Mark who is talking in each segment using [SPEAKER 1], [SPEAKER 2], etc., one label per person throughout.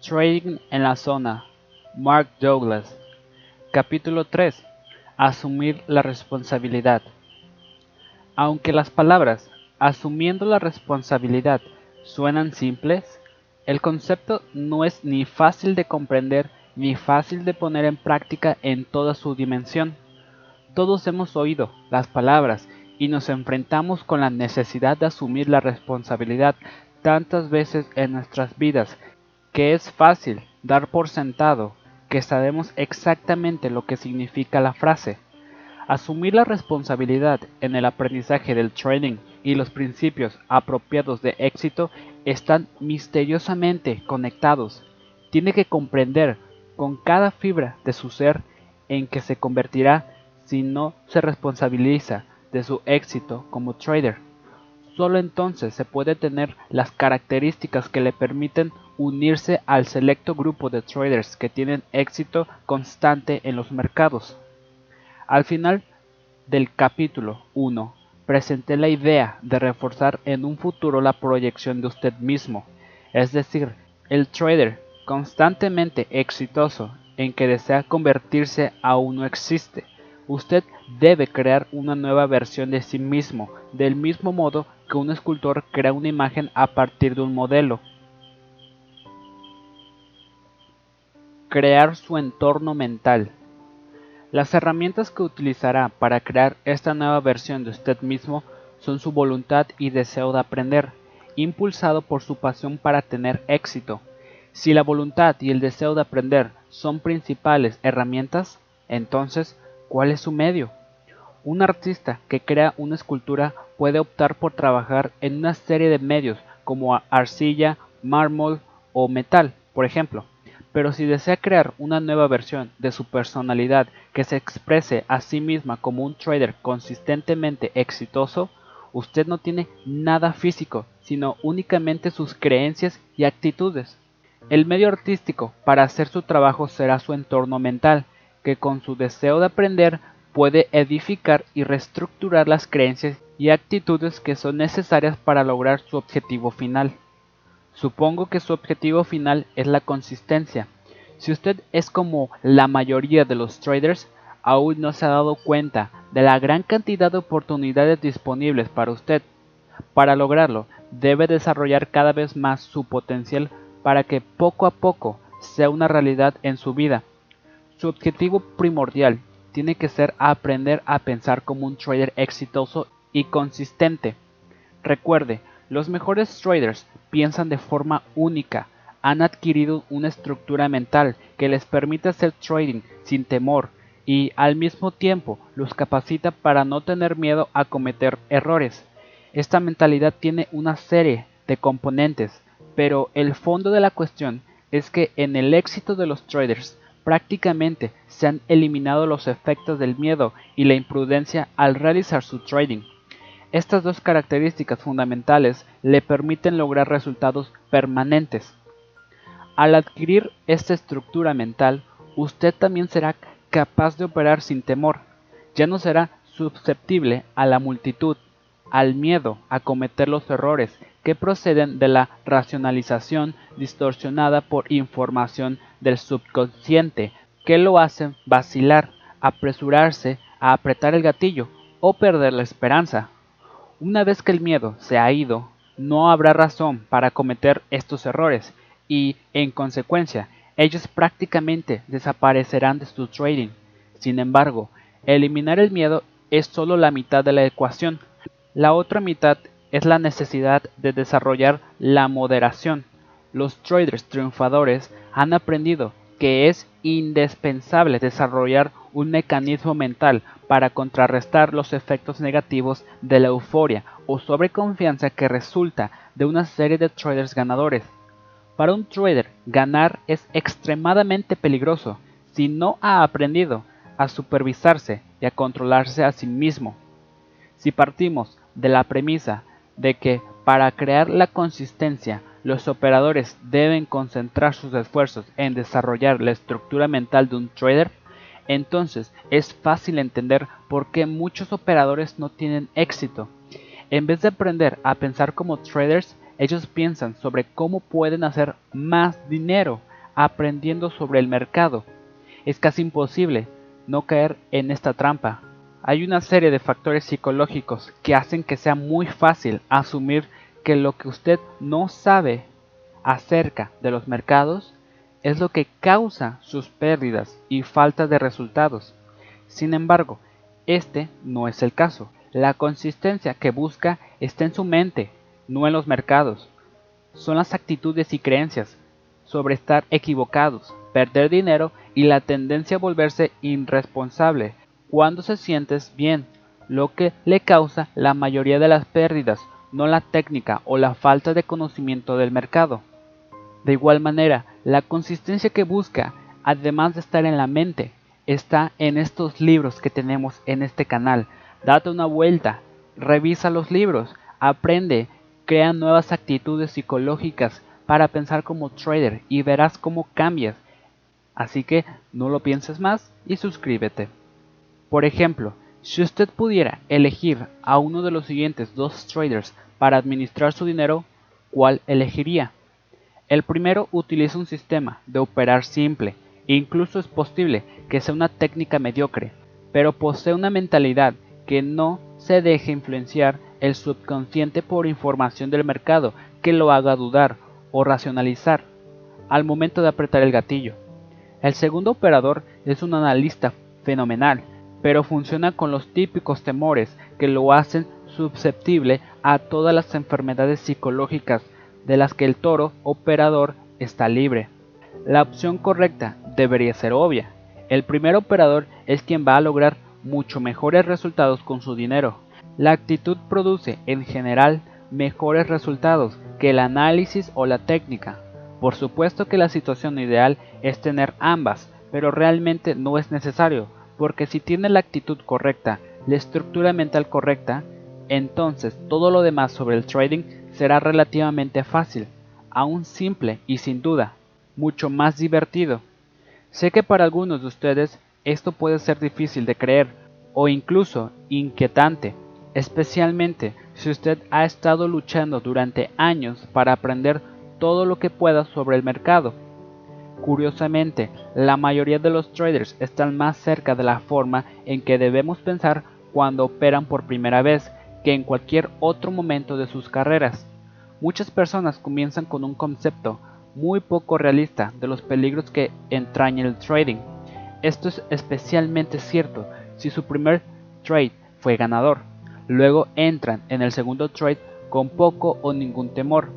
[SPEAKER 1] Trading en la zona. Mark Douglas. Capítulo 3. Asumir la responsabilidad. Aunque las palabras asumiendo la responsabilidad suenan simples, el concepto no es ni fácil de comprender ni fácil de poner en práctica en toda su dimensión. Todos hemos oído las palabras y nos enfrentamos con la necesidad de asumir la responsabilidad tantas veces en nuestras vidas que es fácil dar por sentado que sabemos exactamente lo que significa la frase. Asumir la responsabilidad en el aprendizaje del training y los principios apropiados de éxito están misteriosamente conectados. Tiene que comprender con cada fibra de su ser en que se convertirá si no se responsabiliza de su éxito como trader. Solo entonces se puede tener las características que le permiten unirse al selecto grupo de traders que tienen éxito constante en los mercados. Al final del capítulo 1 presenté la idea de reforzar en un futuro la proyección de usted mismo, es decir, el trader constantemente exitoso en que desea convertirse aún no existe. Usted debe crear una nueva versión de sí mismo, del mismo modo que un escultor crea una imagen a partir de un modelo. Crear su entorno mental. Las herramientas que utilizará para crear esta nueva versión de usted mismo son su voluntad y deseo de aprender, impulsado por su pasión para tener éxito. Si la voluntad y el deseo de aprender son principales herramientas, entonces, ¿cuál es su medio? Un artista que crea una escultura puede optar por trabajar en una serie de medios como arcilla, mármol o metal, por ejemplo. Pero si desea crear una nueva versión de su personalidad que se exprese a sí misma como un trader consistentemente exitoso, usted no tiene nada físico, sino únicamente sus creencias y actitudes. El medio artístico para hacer su trabajo será su entorno mental, que con su deseo de aprender puede edificar y reestructurar las creencias y actitudes que son necesarias para lograr su objetivo final. Supongo que su objetivo final es la consistencia. Si usted es como la mayoría de los traders, aún no se ha dado cuenta de la gran cantidad de oportunidades disponibles para usted. Para lograrlo, debe desarrollar cada vez más su potencial para que poco a poco sea una realidad en su vida. Su objetivo primordial tiene que ser aprender a pensar como un trader exitoso y consistente. Recuerde, los mejores traders piensan de forma única, han adquirido una estructura mental que les permite hacer trading sin temor y al mismo tiempo los capacita para no tener miedo a cometer errores. Esta mentalidad tiene una serie de componentes, pero el fondo de la cuestión es que en el éxito de los traders prácticamente se han eliminado los efectos del miedo y la imprudencia al realizar su trading. Estas dos características fundamentales le permiten lograr resultados permanentes. Al adquirir esta estructura mental, usted también será capaz de operar sin temor. Ya no será susceptible a la multitud, al miedo a cometer los errores que proceden de la racionalización distorsionada por información del subconsciente, que lo hacen vacilar, apresurarse a apretar el gatillo o perder la esperanza. Una vez que el miedo se ha ido, no habrá razón para cometer estos errores y, en consecuencia, ellos prácticamente desaparecerán de su trading. Sin embargo, eliminar el miedo es solo la mitad de la ecuación. La otra mitad es la necesidad de desarrollar la moderación. Los traders triunfadores han aprendido que es indispensable desarrollar un mecanismo mental para contrarrestar los efectos negativos de la euforia o sobreconfianza que resulta de una serie de traders ganadores. Para un trader, ganar es extremadamente peligroso si no ha aprendido a supervisarse y a controlarse a sí mismo. Si partimos de la premisa de que para crear la consistencia los operadores deben concentrar sus esfuerzos en desarrollar la estructura mental de un trader, entonces es fácil entender por qué muchos operadores no tienen éxito. En vez de aprender a pensar como traders, ellos piensan sobre cómo pueden hacer más dinero aprendiendo sobre el mercado. Es casi imposible no caer en esta trampa. Hay una serie de factores psicológicos que hacen que sea muy fácil asumir que lo que usted no sabe acerca de los mercados es lo que causa sus pérdidas y falta de resultados. Sin embargo, este no es el caso. La consistencia que busca está en su mente, no en los mercados. Son las actitudes y creencias sobre estar equivocados, perder dinero y la tendencia a volverse irresponsable cuando se sientes bien, lo que le causa la mayoría de las pérdidas, no la técnica o la falta de conocimiento del mercado. De igual manera, la consistencia que busca, además de estar en la mente, está en estos libros que tenemos en este canal. Date una vuelta, revisa los libros, aprende, crea nuevas actitudes psicológicas para pensar como trader y verás cómo cambias. Así que no lo pienses más y suscríbete. Por ejemplo, si usted pudiera elegir a uno de los siguientes dos traders para administrar su dinero, ¿cuál elegiría? El primero utiliza un sistema de operar simple, incluso es posible que sea una técnica mediocre, pero posee una mentalidad que no se deje influenciar el subconsciente por información del mercado que lo haga dudar o racionalizar al momento de apretar el gatillo. El segundo operador es un analista fenomenal, pero funciona con los típicos temores que lo hacen susceptible a todas las enfermedades psicológicas de las que el toro operador está libre. La opción correcta debería ser obvia. El primer operador es quien va a lograr mucho mejores resultados con su dinero. La actitud produce en general mejores resultados que el análisis o la técnica. Por supuesto que la situación ideal es tener ambas, pero realmente no es necesario, porque si tiene la actitud correcta, la estructura mental correcta, entonces todo lo demás sobre el trading será relativamente fácil, aún simple y sin duda, mucho más divertido. Sé que para algunos de ustedes esto puede ser difícil de creer o incluso inquietante, especialmente si usted ha estado luchando durante años para aprender todo lo que pueda sobre el mercado. Curiosamente, la mayoría de los traders están más cerca de la forma en que debemos pensar cuando operan por primera vez que en cualquier otro momento de sus carreras. Muchas personas comienzan con un concepto muy poco realista de los peligros que entraña el trading. Esto es especialmente cierto si su primer trade fue ganador. Luego entran en el segundo trade con poco o ningún temor.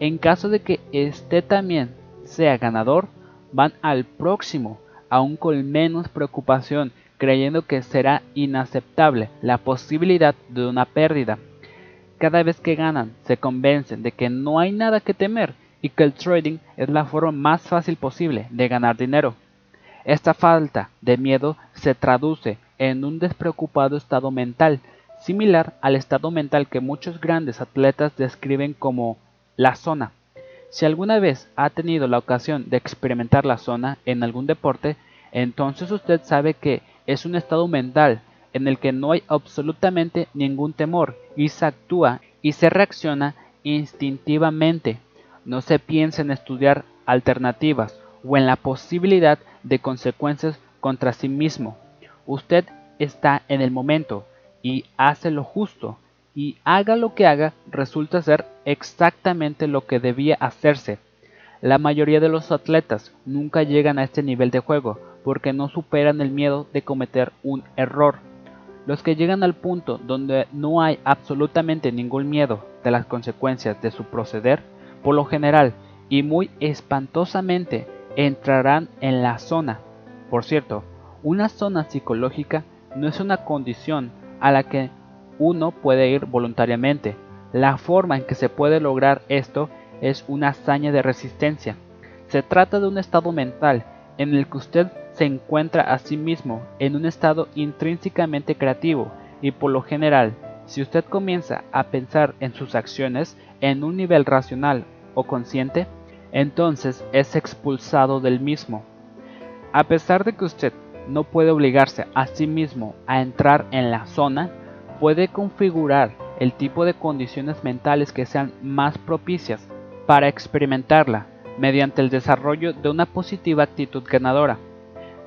[SPEAKER 1] En caso de que este también sea ganador, van al próximo, aún con menos preocupación, creyendo que será inaceptable la posibilidad de una pérdida. Cada vez que ganan, se convencen de que no hay nada que temer y que el trading es la forma más fácil posible de ganar dinero. Esta falta de miedo se traduce en un despreocupado estado mental, similar al estado mental que muchos grandes atletas describen como la zona. Si alguna vez ha tenido la ocasión de experimentar la zona en algún deporte, entonces usted sabe que es un estado mental en el que no hay absolutamente ningún temor y se actúa y se reacciona instintivamente. No se piensa en estudiar alternativas o en la posibilidad de consecuencias contra sí mismo. Usted está en el momento y hace lo justo y haga lo que haga resulta ser exactamente lo que debía hacerse. La mayoría de los atletas nunca llegan a este nivel de juego porque no superan el miedo de cometer un error. Los que llegan al punto donde no hay absolutamente ningún miedo de las consecuencias de su proceder, por lo general y muy espantosamente entrarán en la zona. Por cierto, una zona psicológica no es una condición a la que uno puede ir voluntariamente. La forma en que se puede lograr esto es una hazaña de resistencia. Se trata de un estado mental en el que usted se encuentra a sí mismo en un estado intrínsecamente creativo y por lo general, si usted comienza a pensar en sus acciones en un nivel racional o consciente, entonces es expulsado del mismo. A pesar de que usted no puede obligarse a sí mismo a entrar en la zona, puede configurar el tipo de condiciones mentales que sean más propicias para experimentarla mediante el desarrollo de una positiva actitud ganadora.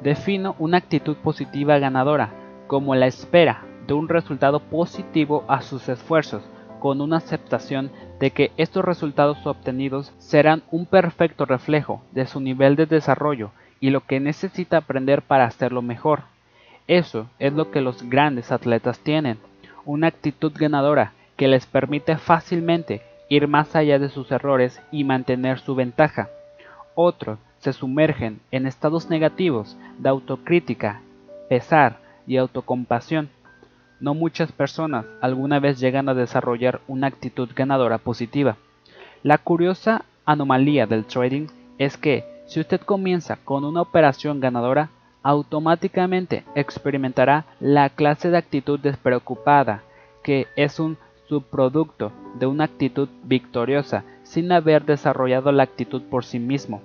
[SPEAKER 1] Defino una actitud positiva ganadora como la espera de un resultado positivo a sus esfuerzos, con una aceptación de que estos resultados obtenidos serán un perfecto reflejo de su nivel de desarrollo y lo que necesita aprender para hacerlo mejor. Eso es lo que los grandes atletas tienen, una actitud ganadora que les permite fácilmente ir más allá de sus errores y mantener su ventaja. Otros se sumergen en estados negativos de autocrítica, pesar y autocompasión. No muchas personas alguna vez llegan a desarrollar una actitud ganadora positiva. La curiosa anomalía del trading es que si usted comienza con una operación ganadora, automáticamente experimentará la clase de actitud despreocupada, que es un subproducto de una actitud victoriosa sin haber desarrollado la actitud por sí mismo.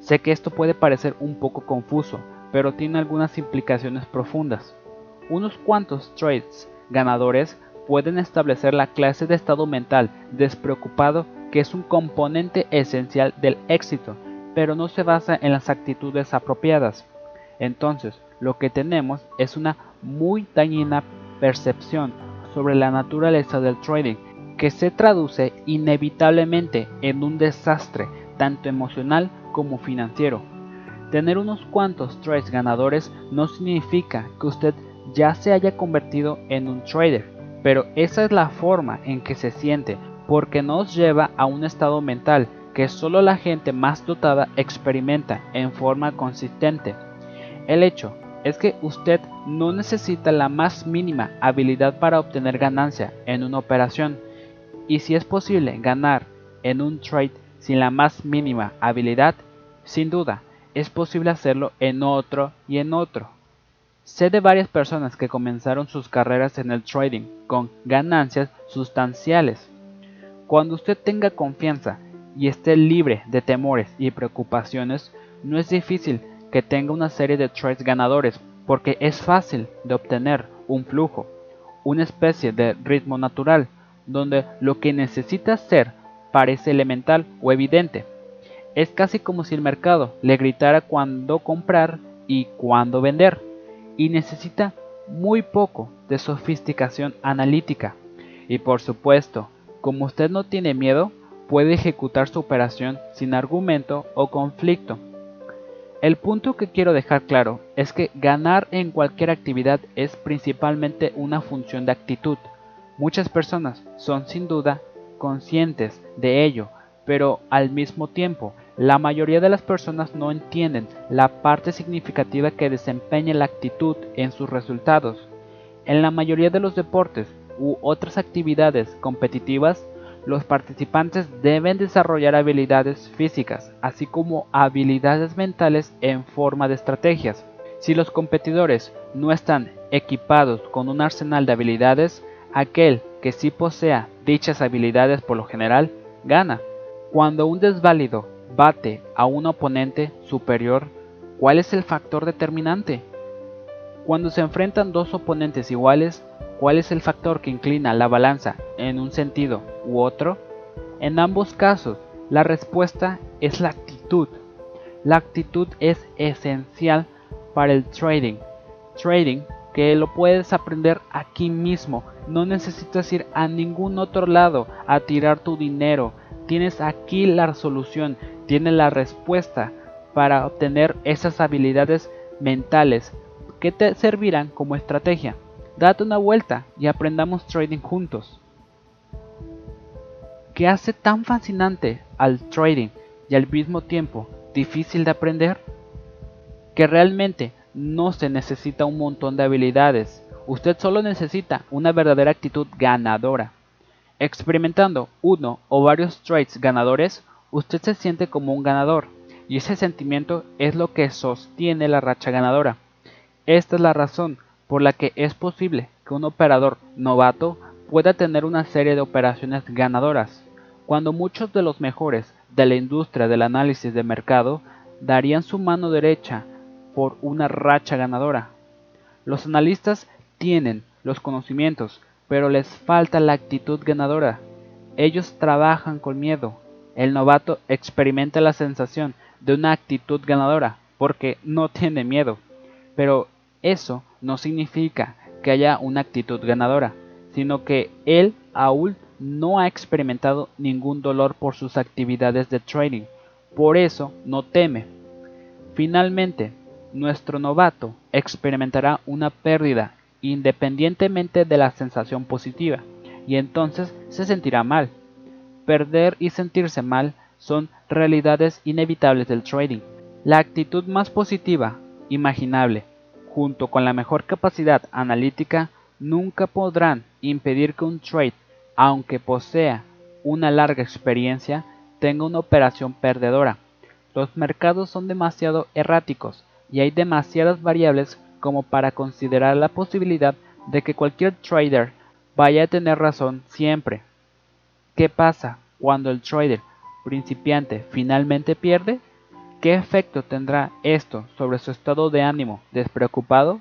[SPEAKER 1] Sé que esto puede parecer un poco confuso, pero tiene algunas implicaciones profundas. Unos cuantos trades ganadores pueden establecer la clase de estado mental despreocupado que es un componente esencial del éxito, pero no se basa en las actitudes apropiadas. Entonces, lo que tenemos es una muy dañina percepción sobre la naturaleza del trading, que se traduce inevitablemente en un desastre tanto emocional como financiero. Tener unos cuantos trades ganadores no significa que usted ya se haya convertido en un trader, pero esa es la forma en que se siente, porque nos lleva a un estado mental que solo la gente más dotada experimenta en forma consistente. El hecho es que usted no necesita la más mínima habilidad para obtener ganancia en una operación y si es posible ganar en un trade sin la más mínima habilidad, sin duda es posible hacerlo en otro y en otro. Sé de varias personas que comenzaron sus carreras en el trading con ganancias sustanciales. Cuando usted tenga confianza y esté libre de temores y preocupaciones, no es difícil que tenga una serie de trades ganadores porque es fácil de obtener un flujo, una especie de ritmo natural, donde lo que necesita hacer parece elemental o evidente. Es casi como si el mercado le gritara cuándo comprar y cuándo vender, y necesita muy poco de sofisticación analítica. Y por supuesto, como usted no tiene miedo, puede ejecutar su operación sin argumento o conflicto el punto que quiero dejar claro es que ganar en cualquier actividad es principalmente una función de actitud. Muchas personas son sin duda conscientes de ello, pero al mismo tiempo la mayoría de las personas no entienden la parte significativa que desempeña la actitud en sus resultados. En la mayoría de los deportes u otras actividades competitivas, los participantes deben desarrollar habilidades físicas, así como habilidades mentales en forma de estrategias. Si los competidores no están equipados con un arsenal de habilidades, aquel que sí posea dichas habilidades por lo general gana. Cuando un desválido bate a un oponente superior, ¿cuál es el factor determinante? Cuando se enfrentan dos oponentes iguales, ¿Cuál es el factor que inclina la balanza en un sentido u otro? En ambos casos, la respuesta es la actitud. La actitud es esencial para el trading. Trading que lo puedes aprender aquí mismo. No necesitas ir a ningún otro lado a tirar tu dinero. Tienes aquí la solución, tienes la respuesta para obtener esas habilidades mentales que te servirán como estrategia. Date una vuelta y aprendamos trading juntos. ¿Qué hace tan fascinante al trading y al mismo tiempo difícil de aprender? Que realmente no se necesita un montón de habilidades, usted solo necesita una verdadera actitud ganadora. Experimentando uno o varios trades ganadores, usted se siente como un ganador, y ese sentimiento es lo que sostiene la racha ganadora. Esta es la razón por la que es posible que un operador novato pueda tener una serie de operaciones ganadoras, cuando muchos de los mejores de la industria del análisis de mercado darían su mano derecha por una racha ganadora. Los analistas tienen los conocimientos, pero les falta la actitud ganadora. Ellos trabajan con miedo. el novato experimenta la sensación de una actitud ganadora porque no tiene miedo. Pero eso no significa que haya una actitud ganadora, sino que él aún no ha experimentado ningún dolor por sus actividades de trading. Por eso no teme. Finalmente, nuestro novato experimentará una pérdida independientemente de la sensación positiva y entonces se sentirá mal. Perder y sentirse mal son realidades inevitables del trading. La actitud más positiva imaginable, junto con la mejor capacidad analítica, nunca podrán impedir que un trade, aunque posea una larga experiencia, tenga una operación perdedora. Los mercados son demasiado erráticos y hay demasiadas variables como para considerar la posibilidad de que cualquier trader vaya a tener razón siempre. ¿Qué pasa cuando el trader principiante finalmente pierde? ¿Qué efecto tendrá esto sobre su estado de ánimo despreocupado?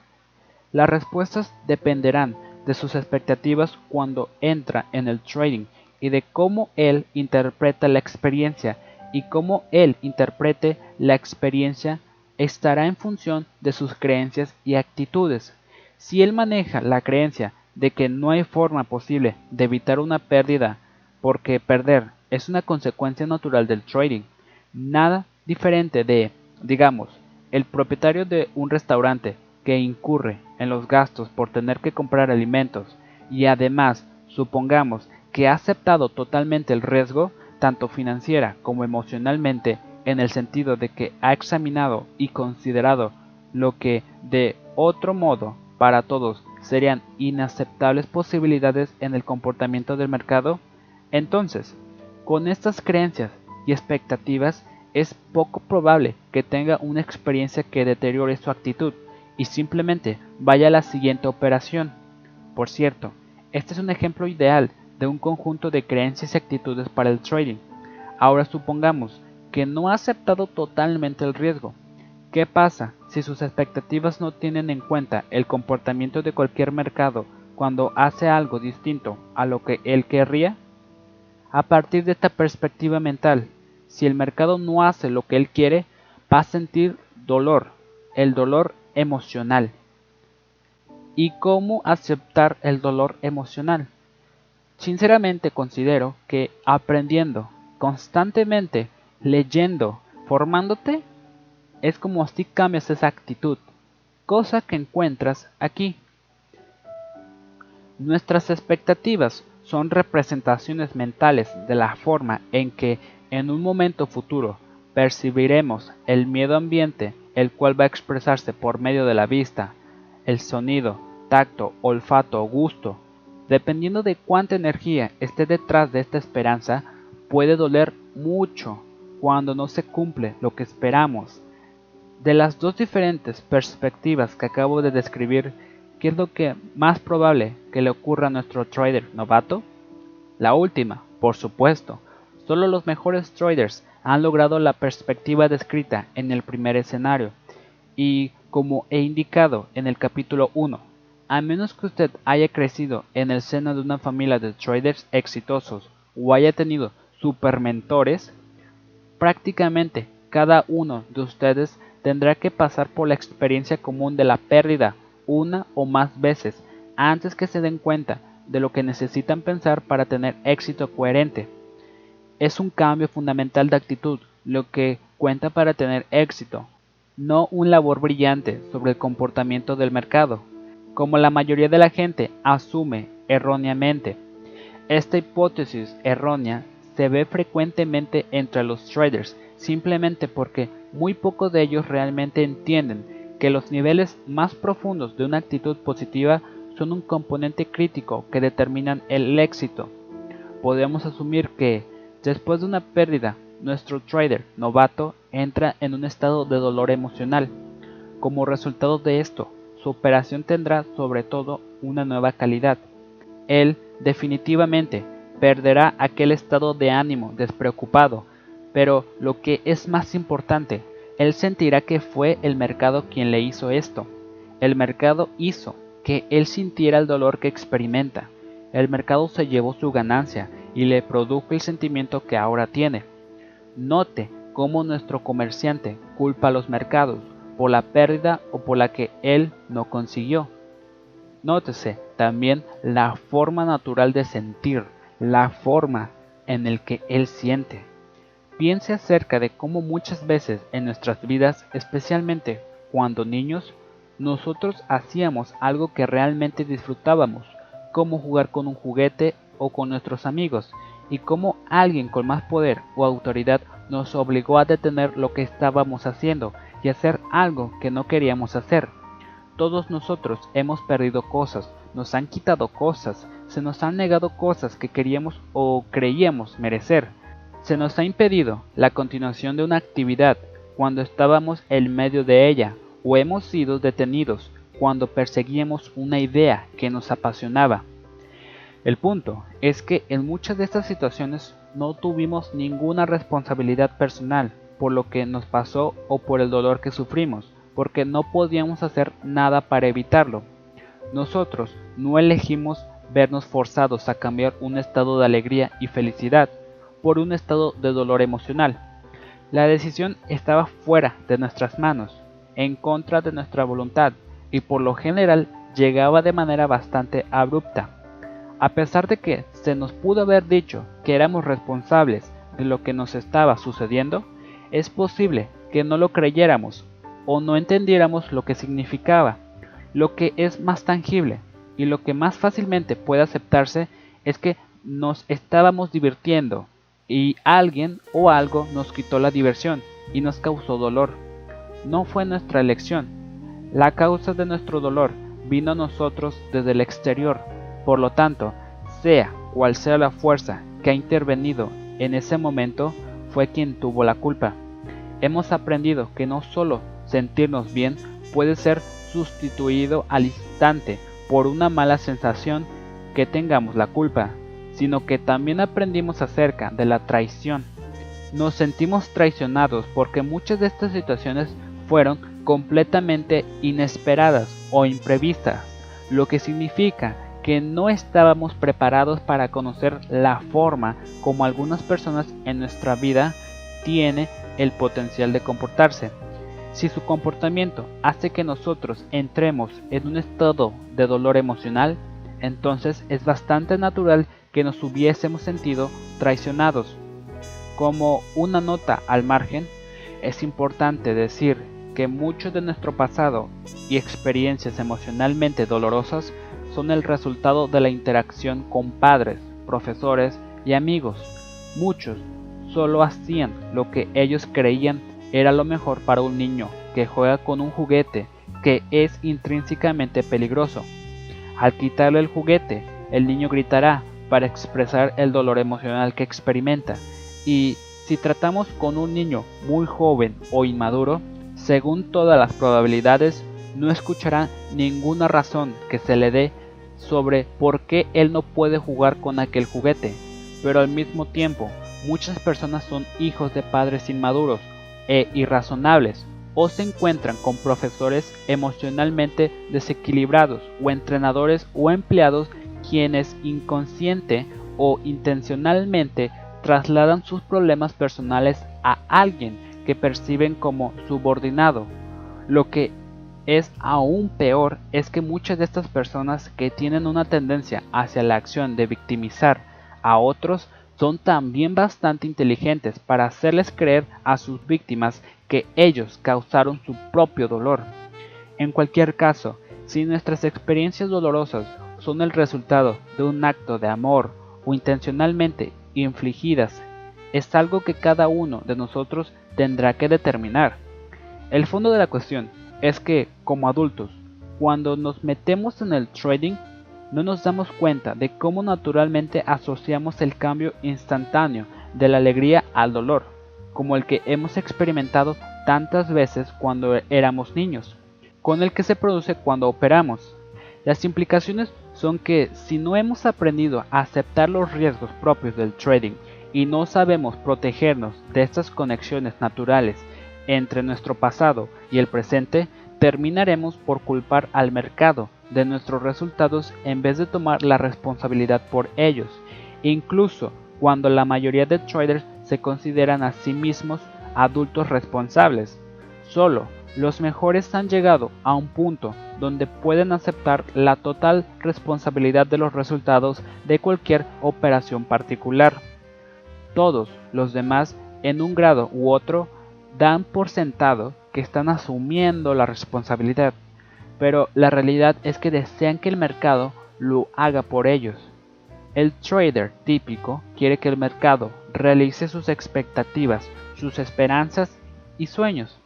[SPEAKER 1] Las respuestas dependerán de sus expectativas cuando entra en el trading y de cómo él interpreta la experiencia y cómo él interprete la experiencia estará en función de sus creencias y actitudes. Si él maneja la creencia de que no hay forma posible de evitar una pérdida, porque perder es una consecuencia natural del trading, nada diferente de, digamos, el propietario de un restaurante que incurre en los gastos por tener que comprar alimentos y además supongamos que ha aceptado totalmente el riesgo, tanto financiera como emocionalmente, en el sentido de que ha examinado y considerado lo que de otro modo para todos serían inaceptables posibilidades en el comportamiento del mercado, entonces, con estas creencias y expectativas es poco probable que tenga una experiencia que deteriore su actitud y simplemente vaya a la siguiente operación. Por cierto, este es un ejemplo ideal de un conjunto de creencias y actitudes para el trading. Ahora supongamos que no ha aceptado totalmente el riesgo. ¿Qué pasa si sus expectativas no tienen en cuenta el comportamiento de cualquier mercado cuando hace algo distinto a lo que él querría? A partir de esta perspectiva mental, si el mercado no hace lo que él quiere, va a sentir dolor, el dolor emocional. ¿Y cómo aceptar el dolor emocional? Sinceramente considero que aprendiendo constantemente leyendo, formándote, es como si cambias esa actitud, cosa que encuentras aquí. Nuestras expectativas son representaciones mentales de la forma en que en un momento futuro percibiremos el miedo ambiente, el cual va a expresarse por medio de la vista, el sonido, tacto, olfato o gusto. Dependiendo de cuánta energía esté detrás de esta esperanza, puede doler mucho cuando no se cumple lo que esperamos. De las dos diferentes perspectivas que acabo de describir, ¿qué es lo que más probable que le ocurra a nuestro trader novato? La última, por supuesto. Solo los mejores traders han logrado la perspectiva descrita en el primer escenario. Y como he indicado en el capítulo 1, a menos que usted haya crecido en el seno de una familia de traders exitosos o haya tenido supermentores, Prácticamente cada uno de ustedes tendrá que pasar por la experiencia común de la pérdida una o más veces antes que se den cuenta de lo que necesitan pensar para tener éxito coherente. Es un cambio fundamental de actitud lo que cuenta para tener éxito, no un labor brillante sobre el comportamiento del mercado, como la mayoría de la gente asume erróneamente. Esta hipótesis errónea se ve frecuentemente entre los traders, simplemente porque muy pocos de ellos realmente entienden que los niveles más profundos de una actitud positiva son un componente crítico que determinan el éxito. Podemos asumir que, después de una pérdida, nuestro trader novato entra en un estado de dolor emocional. Como resultado de esto, su operación tendrá sobre todo una nueva calidad. Él definitivamente perderá aquel estado de ánimo despreocupado, pero lo que es más importante, él sentirá que fue el mercado quien le hizo esto. El mercado hizo que él sintiera el dolor que experimenta. El mercado se llevó su ganancia y le produjo el sentimiento que ahora tiene. Note cómo nuestro comerciante culpa a los mercados por la pérdida o por la que él no consiguió. Nótese también la forma natural de sentir, la forma en el que él siente. Piense acerca de cómo muchas veces en nuestras vidas, especialmente cuando niños, nosotros hacíamos algo que realmente disfrutábamos, como jugar con un juguete o con nuestros amigos, y cómo alguien con más poder o autoridad nos obligó a detener lo que estábamos haciendo y hacer algo que no queríamos hacer. Todos nosotros hemos perdido cosas, nos han quitado cosas, se nos han negado cosas que queríamos o creíamos merecer. Se nos ha impedido la continuación de una actividad cuando estábamos en medio de ella o hemos sido detenidos cuando perseguíamos una idea que nos apasionaba. El punto es que en muchas de estas situaciones no tuvimos ninguna responsabilidad personal por lo que nos pasó o por el dolor que sufrimos, porque no podíamos hacer nada para evitarlo. Nosotros no elegimos vernos forzados a cambiar un estado de alegría y felicidad por un estado de dolor emocional. La decisión estaba fuera de nuestras manos, en contra de nuestra voluntad, y por lo general llegaba de manera bastante abrupta. A pesar de que se nos pudo haber dicho que éramos responsables de lo que nos estaba sucediendo, es posible que no lo creyéramos o no entendiéramos lo que significaba. Lo que es más tangible y lo que más fácilmente puede aceptarse es que nos estábamos divirtiendo y alguien o algo nos quitó la diversión y nos causó dolor. No fue nuestra elección. La causa de nuestro dolor vino a nosotros desde el exterior. Por lo tanto, sea cual sea la fuerza que ha intervenido en ese momento, fue quien tuvo la culpa. Hemos aprendido que no solo sentirnos bien puede ser sustituido al instante por una mala sensación que tengamos la culpa, sino que también aprendimos acerca de la traición. Nos sentimos traicionados porque muchas de estas situaciones fueron completamente inesperadas o imprevistas, lo que significa que no estábamos preparados para conocer la forma como algunas personas en nuestra vida tiene el potencial de comportarse. Si su comportamiento hace que nosotros entremos en un estado de dolor emocional, entonces es bastante natural que nos hubiésemos sentido traicionados. Como una nota al margen, es importante decir que mucho de nuestro pasado y experiencias emocionalmente dolorosas son el resultado de la interacción con padres, profesores y amigos. Muchos solo hacían lo que ellos creían era lo mejor para un niño que juega con un juguete que es intrínsecamente peligroso. Al quitarle el juguete, el niño gritará para expresar el dolor emocional que experimenta. Y si tratamos con un niño muy joven o inmaduro, según todas las probabilidades, no escuchará ninguna razón que se le dé sobre por qué él no puede jugar con aquel juguete, pero al mismo tiempo muchas personas son hijos de padres inmaduros e irrazonables o se encuentran con profesores emocionalmente desequilibrados o entrenadores o empleados quienes inconsciente o intencionalmente trasladan sus problemas personales a alguien que perciben como subordinado. Lo que es aún peor es que muchas de estas personas que tienen una tendencia hacia la acción de victimizar a otros son también bastante inteligentes para hacerles creer a sus víctimas que ellos causaron su propio dolor. En cualquier caso, si nuestras experiencias dolorosas son el resultado de un acto de amor o intencionalmente infligidas, es algo que cada uno de nosotros tendrá que determinar. El fondo de la cuestión es que, como adultos, cuando nos metemos en el trading no nos damos cuenta de cómo naturalmente asociamos el cambio instantáneo de la alegría al dolor, como el que hemos experimentado tantas veces cuando éramos niños, con el que se produce cuando operamos. Las implicaciones son que si no hemos aprendido a aceptar los riesgos propios del trading y no sabemos protegernos de estas conexiones naturales entre nuestro pasado y el presente, terminaremos por culpar al mercado de nuestros resultados en vez de tomar la responsabilidad por ellos. Incluso cuando la mayoría de traders se consideran a sí mismos adultos responsables. Solo los mejores han llegado a un punto donde pueden aceptar la total responsabilidad de los resultados de cualquier operación particular. Todos los demás, en un grado u otro, dan por sentado que están asumiendo la responsabilidad, pero la realidad es que desean que el mercado lo haga por ellos. El trader típico quiere que el mercado realice sus expectativas, sus esperanzas y sueños.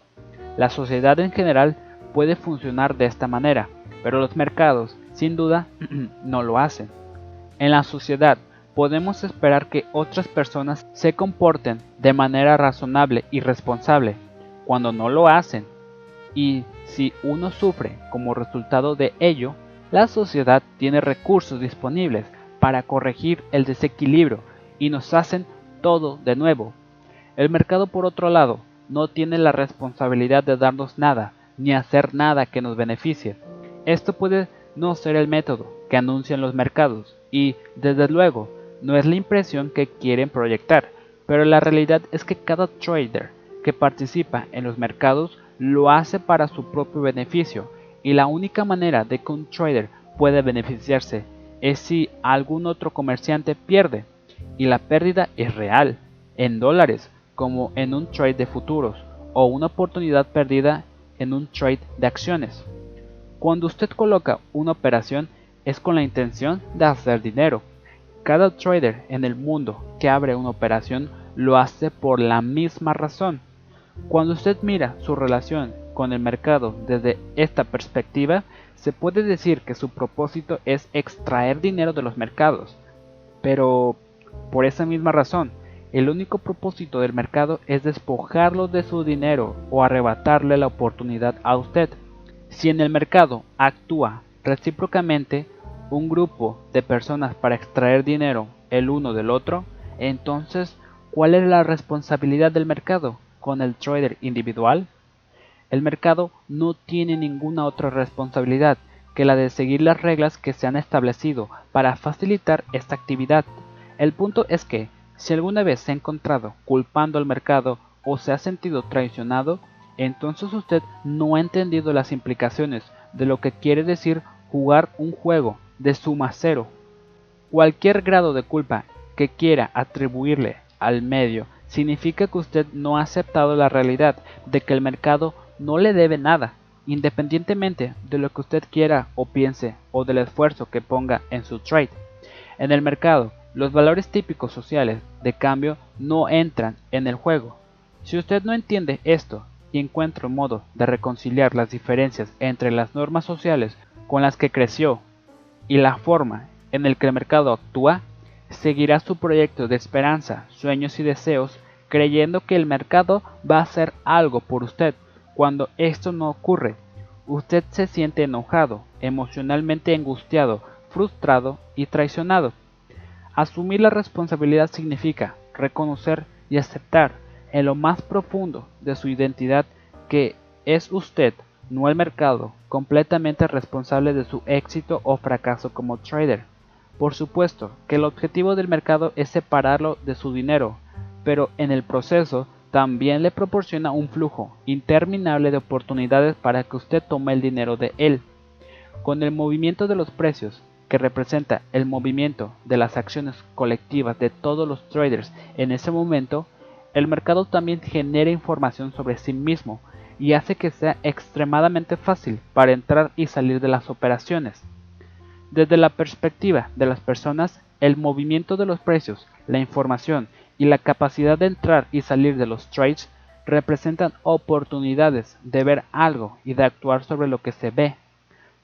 [SPEAKER 1] La sociedad en general puede funcionar de esta manera, pero los mercados, sin duda, no lo hacen. En la sociedad podemos esperar que otras personas se comporten de manera razonable y responsable cuando no lo hacen. Y si uno sufre como resultado de ello, la sociedad tiene recursos disponibles para corregir el desequilibrio y nos hacen todo de nuevo. El mercado, por otro lado, no tiene la responsabilidad de darnos nada, ni hacer nada que nos beneficie. Esto puede no ser el método que anuncian los mercados y, desde luego, no es la impresión que quieren proyectar, pero la realidad es que cada trader que participa en los mercados lo hace para su propio beneficio y la única manera de que un trader puede beneficiarse es si algún otro comerciante pierde y la pérdida es real, en dólares, como en un trade de futuros o una oportunidad perdida en un trade de acciones. Cuando usted coloca una operación es con la intención de hacer dinero. Cada trader en el mundo que abre una operación lo hace por la misma razón. Cuando usted mira su relación con el mercado desde esta perspectiva, se puede decir que su propósito es extraer dinero de los mercados. Pero, por esa misma razón, el único propósito del mercado es despojarlo de su dinero o arrebatarle la oportunidad a usted. Si en el mercado actúa recíprocamente un grupo de personas para extraer dinero el uno del otro, entonces, ¿cuál es la responsabilidad del mercado con el trader individual? El mercado no tiene ninguna otra responsabilidad que la de seguir las reglas que se han establecido para facilitar esta actividad. El punto es que, si alguna vez se ha encontrado culpando al mercado o se ha sentido traicionado, entonces usted no ha entendido las implicaciones de lo que quiere decir jugar un juego de suma cero. Cualquier grado de culpa que quiera atribuirle al medio significa que usted no ha aceptado la realidad de que el mercado no le debe nada, independientemente de lo que usted quiera o piense o del esfuerzo que ponga en su trade. En el mercado, los valores típicos sociales de cambio no entran en el juego. Si usted no entiende esto y encuentra un modo de reconciliar las diferencias entre las normas sociales con las que creció y la forma en el que el mercado actúa, seguirá su proyecto de esperanza, sueños y deseos creyendo que el mercado va a hacer algo por usted. Cuando esto no ocurre, usted se siente enojado, emocionalmente angustiado, frustrado y traicionado. Asumir la responsabilidad significa reconocer y aceptar en lo más profundo de su identidad que es usted, no el mercado, completamente responsable de su éxito o fracaso como trader. Por supuesto que el objetivo del mercado es separarlo de su dinero, pero en el proceso también le proporciona un flujo interminable de oportunidades para que usted tome el dinero de él. Con el movimiento de los precios que representa el movimiento de las acciones colectivas de todos los traders en ese momento, el mercado también genera información sobre sí mismo y hace que sea extremadamente fácil para entrar y salir de las operaciones. Desde la perspectiva de las personas, el movimiento de los precios, la información y la capacidad de entrar y salir de los trades representan oportunidades de ver algo y de actuar sobre lo que se ve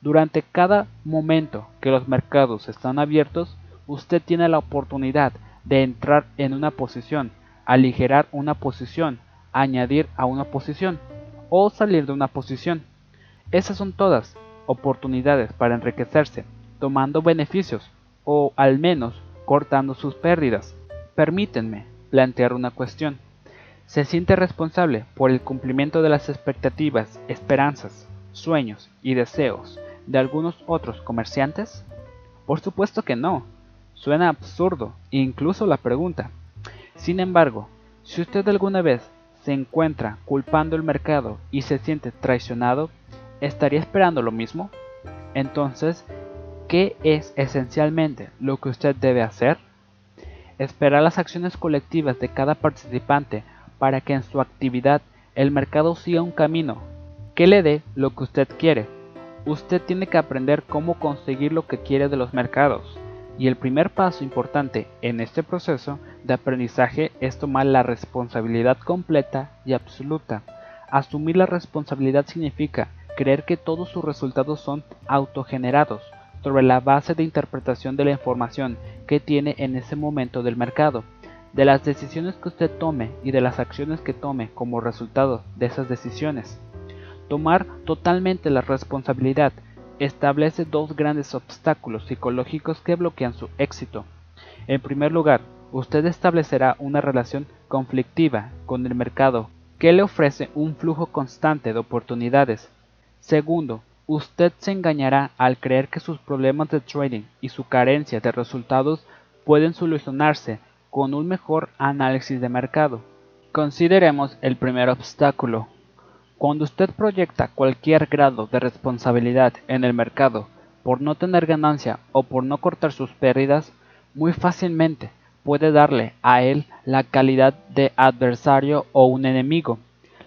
[SPEAKER 1] durante cada momento que los mercados están abiertos, usted tiene la oportunidad de entrar en una posición, aligerar una posición, añadir a una posición o salir de una posición. Esas son todas oportunidades para enriquecerse, tomando beneficios o al menos cortando sus pérdidas. Permítanme plantear una cuestión. ¿Se siente responsable por el cumplimiento de las expectativas, esperanzas, sueños y deseos de algunos otros comerciantes? Por supuesto que no. Suena absurdo, incluso la pregunta. Sin embargo, Si usted alguna vez se encuentra culpando el mercado y se siente traicionado, ¿estaría esperando lo mismo? Entonces, ¿qué es esencialmente lo que usted debe hacer? Esperar las acciones colectivas de cada participante para que en su actividad el mercado siga un camino que le dé lo que usted quiere. Usted tiene que aprender cómo conseguir lo que quiere de los mercados. Y el primer paso importante en este proceso de aprendizaje es tomar la responsabilidad completa y absoluta. Asumir la responsabilidad significa creer que todos sus resultados son autogenerados sobre la base de interpretación de la información que tiene en ese momento del mercado, de las decisiones que usted tome y de las acciones que tome como resultado de esas decisiones. Tomar totalmente la responsabilidad establece dos grandes obstáculos psicológicos que bloquean su éxito. En primer lugar, usted establecerá una relación conflictiva con el mercado que le ofrece un flujo constante de oportunidades. Segundo, usted se engañará al creer que sus problemas de trading y su carencia de resultados pueden solucionarse con un mejor análisis de mercado. Consideremos el primer obstáculo. Cuando usted proyecta cualquier grado de responsabilidad en el mercado por no tener ganancia o por no cortar sus pérdidas, muy fácilmente puede darle a él la calidad de adversario o un enemigo.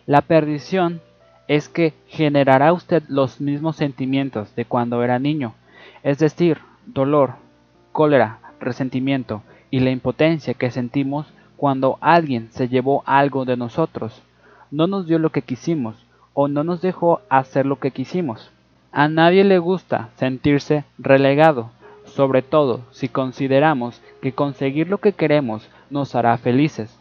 [SPEAKER 1] La perdición es que generará usted los mismos sentimientos de cuando era niño, es decir, dolor, cólera, resentimiento y la impotencia que sentimos cuando alguien se llevó algo de nosotros, no nos dio lo que quisimos o no nos dejó hacer lo que quisimos. A nadie le gusta sentirse relegado, sobre todo si consideramos que conseguir lo que queremos nos hará felices.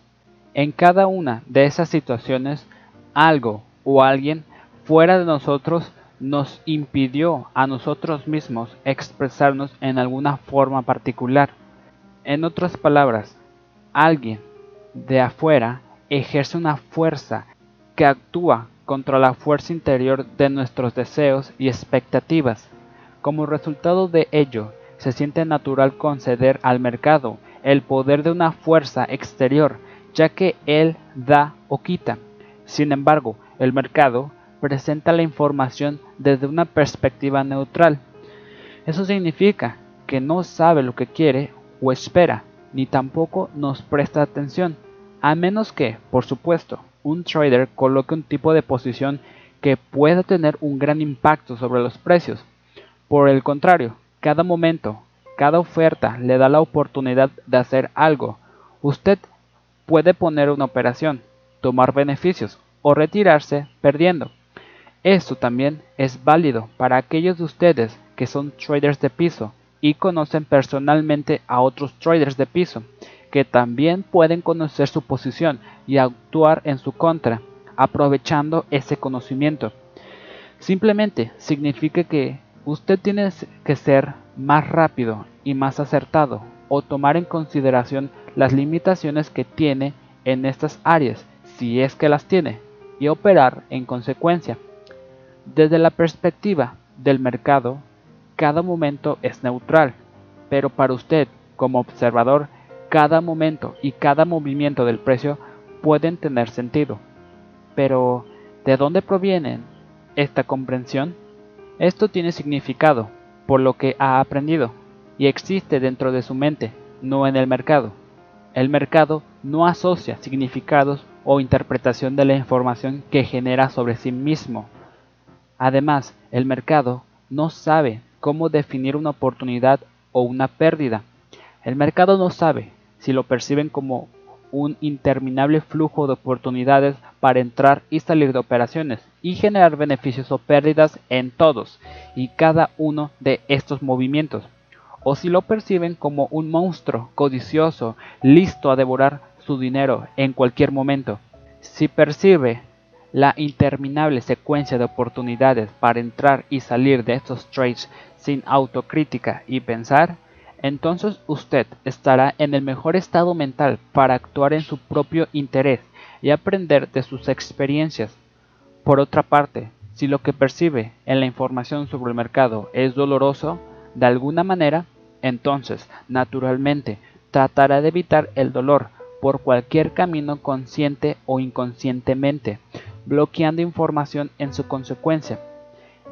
[SPEAKER 1] En cada una de esas situaciones, algo o alguien fuera de nosotros nos impidió a nosotros mismos expresarnos en alguna forma particular. En otras palabras, alguien de afuera ejerce una fuerza que actúa contra la fuerza interior de nuestros deseos y expectativas. Como resultado de ello, se siente natural conceder al mercado el poder de una fuerza exterior, ya que él da o quita. Sin embargo, el mercado presenta la información desde una perspectiva neutral. Eso significa que no sabe lo que quiere o espera, ni tampoco nos presta atención, a menos que, por supuesto, un trader coloque un tipo de posición que pueda tener un gran impacto sobre los precios. Por el contrario, cada momento, cada oferta le da la oportunidad de hacer algo. Usted puede poner una operación, tomar beneficios o retirarse perdiendo. Esto también es válido para aquellos de ustedes que son traders de piso y conocen personalmente a otros traders de piso que también pueden conocer su posición y actuar en su contra, aprovechando ese conocimiento. Simplemente significa que usted tiene que ser más rápido y más acertado o tomar en consideración las limitaciones que tiene en estas áreas, si es que las tiene, y operar en consecuencia. Desde la perspectiva del mercado, cada momento es neutral, pero para usted como observador, cada momento y cada movimiento del precio pueden tener sentido. Pero, ¿de dónde proviene esta comprensión? Esto tiene significado, por lo que ha aprendido, y existe dentro de su mente, no en el mercado. El mercado no asocia significados o interpretación de la información que genera sobre sí mismo. Además, el mercado no sabe cómo definir una oportunidad o una pérdida. El mercado no sabe si lo perciben como un interminable flujo de oportunidades para entrar y salir de operaciones y generar beneficios o pérdidas en todos y cada uno de estos movimientos, o si lo perciben como un monstruo codicioso listo a devorar su dinero en cualquier momento. Si percibe la interminable secuencia de oportunidades para entrar y salir de estos trades sin autocrítica y pensar, entonces usted estará en el mejor estado mental para actuar en su propio interés y aprender de sus experiencias. Por otra parte, si lo que percibe en la información sobre el mercado es doloroso, de alguna manera, entonces, naturalmente, tratará de evitar el dolor por cualquier camino consciente o inconscientemente, bloqueando información en su consecuencia.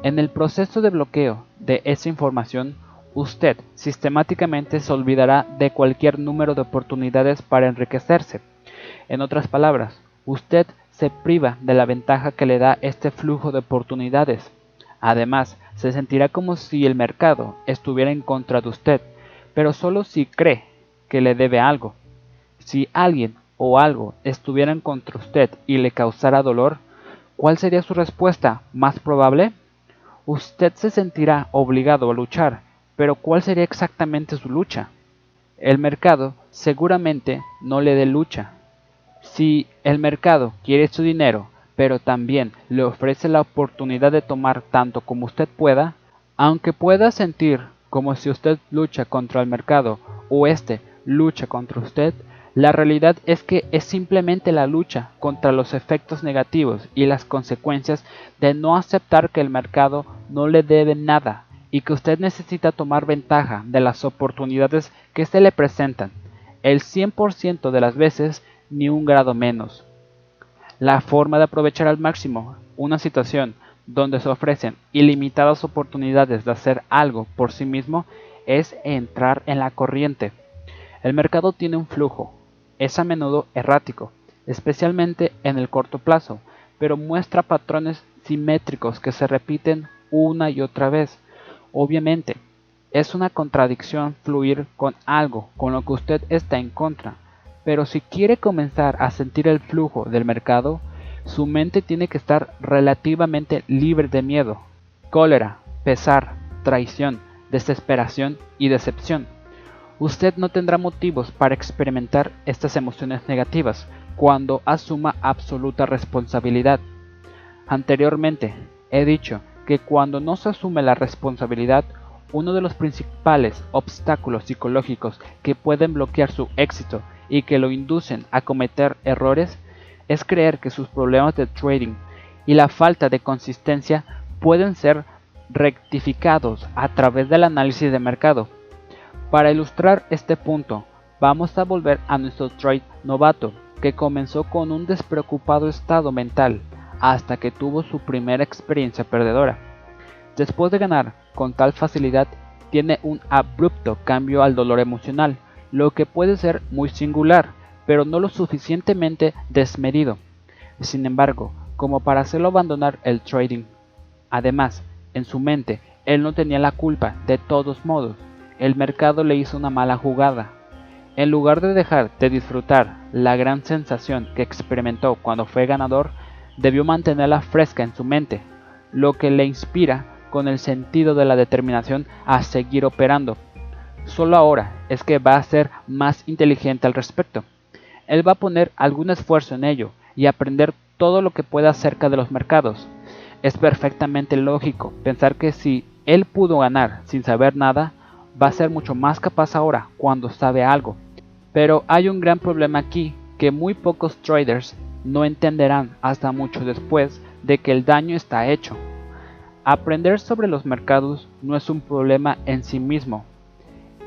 [SPEAKER 1] En el proceso de bloqueo de esa información, usted sistemáticamente se olvidará de cualquier número de oportunidades para enriquecerse. En otras palabras, usted se priva de la ventaja que le da este flujo de oportunidades. Además, se sentirá como si el mercado estuviera en contra de usted, pero solo si cree que le debe algo. Si alguien o algo estuviera en contra usted y le causara dolor, ¿cuál sería su respuesta más probable? Usted se sentirá obligado a luchar, pero ¿cuál sería exactamente su lucha? El mercado seguramente no le dé lucha, si el mercado quiere su dinero, pero también le ofrece la oportunidad de tomar tanto como usted pueda, aunque pueda sentir como si usted lucha contra el mercado o éste lucha contra usted, la realidad es que es simplemente la lucha contra los efectos negativos y las consecuencias de no aceptar que el mercado no le debe nada y que usted necesita tomar ventaja de las oportunidades que se le presentan. El 100% de las veces ni un grado menos. La forma de aprovechar al máximo una situación donde se ofrecen ilimitadas oportunidades de hacer algo por sí mismo es entrar en la corriente. El mercado tiene un flujo, es a menudo errático, especialmente en el corto plazo, pero muestra patrones simétricos que se repiten una y otra vez. Obviamente, es una contradicción fluir con algo con lo que usted está en contra, pero si quiere comenzar a sentir el flujo del mercado, su mente tiene que estar relativamente libre de miedo, cólera, pesar, traición, desesperación y decepción. Usted no tendrá motivos para experimentar estas emociones negativas cuando asuma absoluta responsabilidad. Anteriormente, he dicho que cuando no se asume la responsabilidad, uno de los principales obstáculos psicológicos que pueden bloquear su éxito y que lo inducen a cometer errores es creer que sus problemas de trading y la falta de consistencia pueden ser rectificados a través del análisis de mercado. Para ilustrar este punto, vamos a volver a nuestro trade novato, que comenzó con un despreocupado estado mental hasta que tuvo su primera experiencia perdedora. Después de ganar con tal facilidad, tiene un abrupto cambio al dolor emocional, lo que puede ser muy singular, pero no lo suficientemente desmedido. Sin embargo, como para hacerlo abandonar el trading. Además, en su mente, él no tenía la culpa, de todos modos. El mercado le hizo una mala jugada. En lugar de dejar de disfrutar la gran sensación que experimentó cuando fue ganador, debió mantenerla fresca en su mente, lo que le inspira con el sentido de la determinación a seguir operando Solo ahora es que va a ser más inteligente al respecto. Él va a poner algún esfuerzo en ello y aprender todo lo que pueda acerca de los mercados. Es perfectamente lógico pensar que si él pudo ganar sin saber nada, va a ser mucho más capaz ahora cuando sabe algo. Pero hay un gran problema aquí que muy pocos traders no entenderán hasta mucho después de que el daño está hecho. Aprender sobre los mercados no es un problema en sí mismo,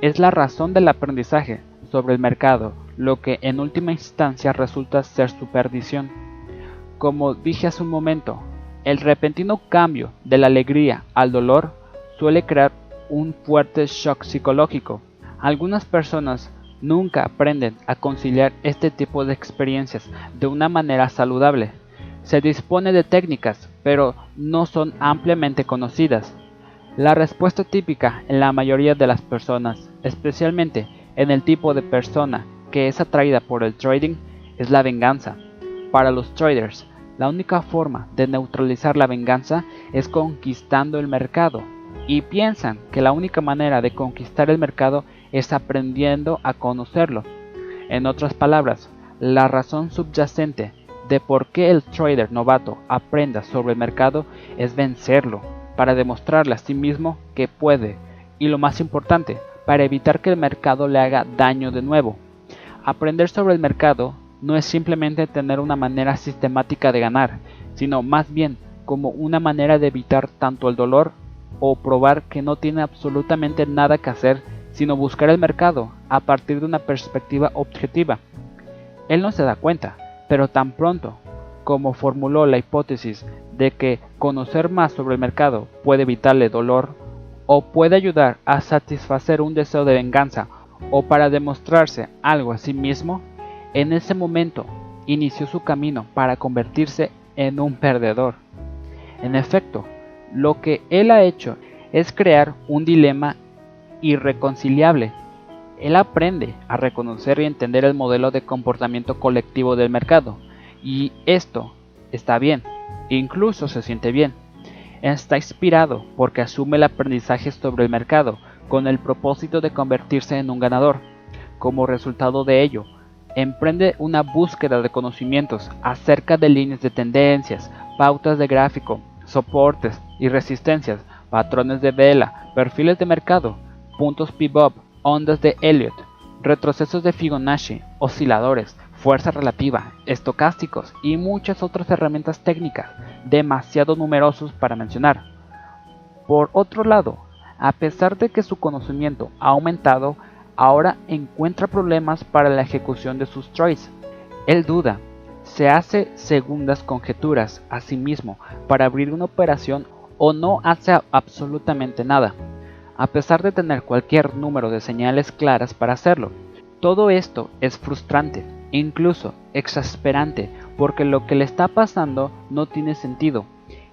[SPEAKER 1] es la razón del aprendizaje sobre el mercado, lo que en última instancia resulta ser su perdición. Como dije hace un momento, el repentino cambio de la alegría al dolor suele crear un fuerte shock psicológico. Algunas personas nunca aprenden a conciliar este tipo de experiencias de una manera saludable. Se dispone de técnicas, pero no son ampliamente conocidas. La respuesta típica en la mayoría de las personas, especialmente en el tipo de persona que es atraída por el trading, es la venganza. Para los traders, la única forma de neutralizar la venganza es conquistando el mercado, y piensan que la única manera de conquistar el mercado es aprendiendo a conocerlo. En otras palabras, la razón subyacente de por qué el trader novato aprenda sobre el mercado es vencerlo para demostrarle a sí mismo que puede y lo más importante, para evitar que el mercado le haga daño de nuevo. Aprender sobre el mercado no es simplemente tener una manera sistemática de ganar, sino más bien como una manera de evitar tanto el dolor o probar que no tiene absolutamente nada que hacer sino buscar el mercado a partir de una perspectiva objetiva. Él no se da cuenta, pero tan pronto como formuló la hipótesis de que conocer más sobre el mercado puede evitarle dolor o puede ayudar a satisfacer un deseo de venganza o para demostrarse algo a sí mismo, en ese momento inició su camino para convertirse en un perdedor. En efecto, lo que él ha hecho es crear un dilema irreconciliable. Él aprende a reconocer y entender el modelo de comportamiento colectivo del mercado, y esto está bien, incluso se siente bien. Está inspirado porque asume el aprendizaje sobre el mercado con el propósito de convertirse en un ganador. Como resultado de ello, emprende una búsqueda de conocimientos acerca de líneas de tendencias, pautas de gráfico, soportes y resistencias, patrones de vela, perfiles de mercado, puntos pivot, ondas de Elliott, retrocesos de Fibonacci, osciladores, fuerza relativa, estocásticos y muchas otras herramientas técnicas, demasiado numerosos para mencionar. Por otro lado, a pesar de que su conocimiento ha aumentado, ahora encuentra problemas para la ejecución de sus trades. Él duda, se hace segundas conjeturas a sí mismo para abrir una operación o no hace absolutamente nada, a pesar de tener cualquier número de señales claras para hacerlo. Todo esto es frustrante, incluso exasperante, porque lo que le está pasando no tiene sentido.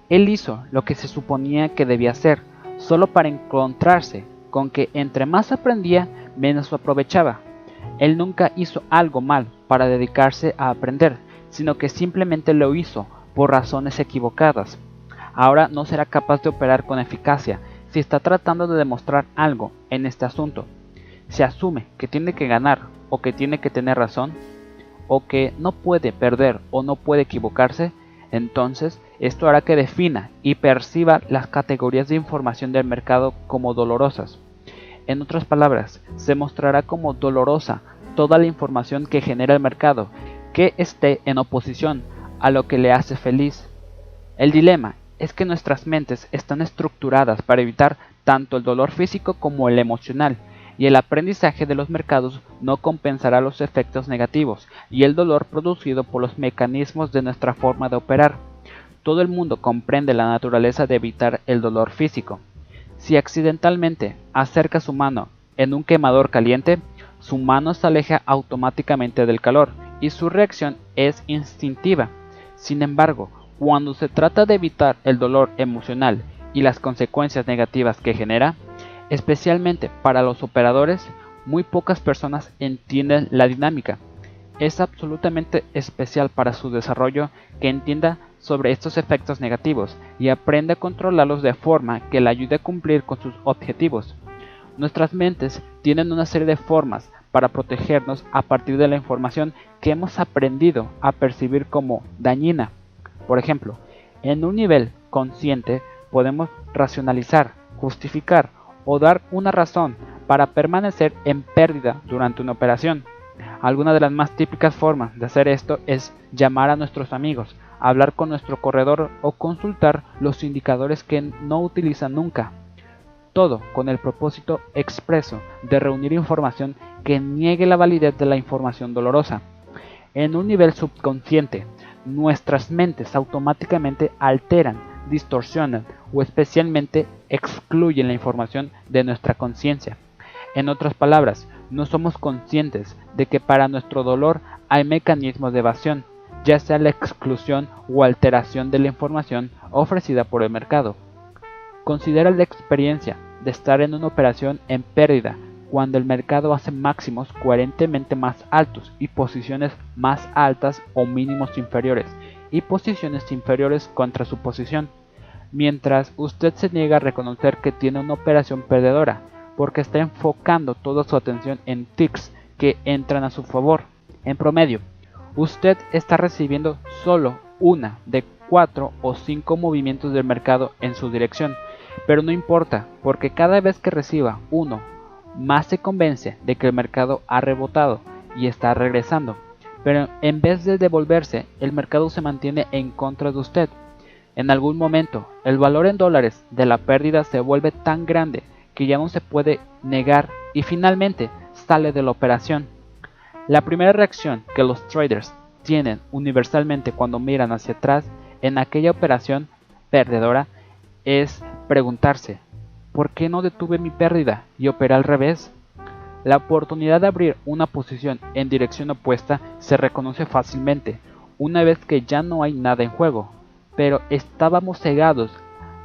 [SPEAKER 1] Él hizo lo que se suponía que debía hacer, solo para encontrarse con que entre más aprendía, menos lo aprovechaba. Él nunca hizo algo mal para dedicarse a aprender, sino que simplemente lo hizo por razones equivocadas. Ahora no será capaz de operar con eficacia si está tratando de demostrar algo en este asunto. Se asume que tiene que ganar o que tiene que tener razón o que no puede perder o no puede equivocarse, entonces esto hará que defina y perciba las categorías de información del mercado como dolorosas. En otras palabras, se mostrará como dolorosa toda la información que genera el mercado que esté en oposición a lo que le hace feliz. El dilema es que nuestras mentes están estructuradas para evitar tanto el dolor físico como el emocional, y el aprendizaje de los mercados no compensará los efectos negativos y el dolor producido por los mecanismos de nuestra forma de operar. Todo el mundo comprende la naturaleza de evitar el dolor físico. Si accidentalmente acerca su mano en un quemador caliente, su mano se aleja automáticamente del calor y su reacción es instintiva. Sin embargo, cuando se trata de evitar el dolor emocional y las consecuencias negativas que genera, Especialmente para los operadores, muy pocas personas entienden la dinámica. Es absolutamente especial para su desarrollo que entienda sobre estos efectos negativos y aprenda a controlarlos de forma que le ayude a cumplir con sus objetivos. Nuestras mentes tienen una serie de formas para protegernos a partir de la información que hemos aprendido a percibir como dañina. Por ejemplo, en un nivel consciente podemos racionalizar, justificar o dar una razón para permanecer en pérdida durante una operación. Alguna de las más típicas formas de hacer esto es llamar a nuestros amigos, hablar con nuestro corredor o consultar los indicadores que no utilizan nunca. Todo con el propósito expreso de reunir información que niegue la validez de la información dolorosa. En un nivel subconsciente, nuestras mentes automáticamente alteran distorsionan o especialmente excluyen la información de nuestra conciencia. En otras palabras, no somos conscientes de que para nuestro dolor hay mecanismos de evasión, ya sea la exclusión o alteración de la información ofrecida por el mercado. Considera la experiencia de estar en una operación en pérdida cuando el mercado hace máximos coherentemente más altos y posiciones más altas o mínimos inferiores y posiciones inferiores contra su posición mientras usted se niega a reconocer que tiene una operación perdedora, porque está enfocando toda su atención en ticks que entran a su favor. En promedio, usted está recibiendo solo una de cuatro o cinco movimientos del mercado en su dirección, pero no importa, porque cada vez que reciba uno, más se convence de que el mercado ha rebotado y está regresando. Pero en vez de devolverse, el mercado se mantiene en contra de usted en algún momento, el valor en dólares de la pérdida se vuelve tan grande que ya no se puede negar y finalmente sale de la operación. La primera reacción que los traders tienen universalmente cuando miran hacia atrás en aquella operación perdedora es preguntarse, ¿por qué no detuve mi pérdida y operé al revés? La oportunidad de abrir una posición en dirección opuesta se reconoce fácilmente una vez que ya no hay nada en juego, pero estábamos cegados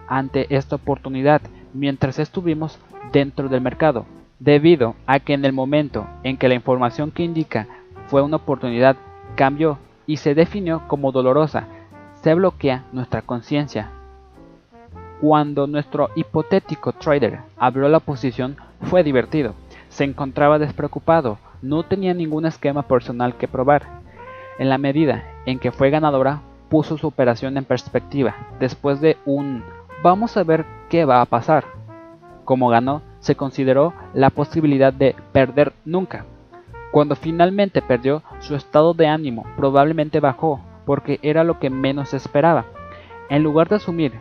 [SPEAKER 1] ante esta oportunidad mientras estuvimos dentro del mercado, debido a que en el momento en que la información que indica fue una oportunidad cambió y se definió como dolorosa, se bloquea nuestra conciencia. Cuando nuestro hipotético trader abrió la posición fue divertido, se encontraba despreocupado, no tenía ningún esquema personal que probar. En la medida en que fue ganadora, puso su operación en perspectiva, después de un vamos a ver qué va a pasar. Como ganó, se consideró la posibilidad de perder nunca. Cuando finalmente perdió, su estado de ánimo probablemente bajó, porque era lo que menos esperaba. En lugar de asumir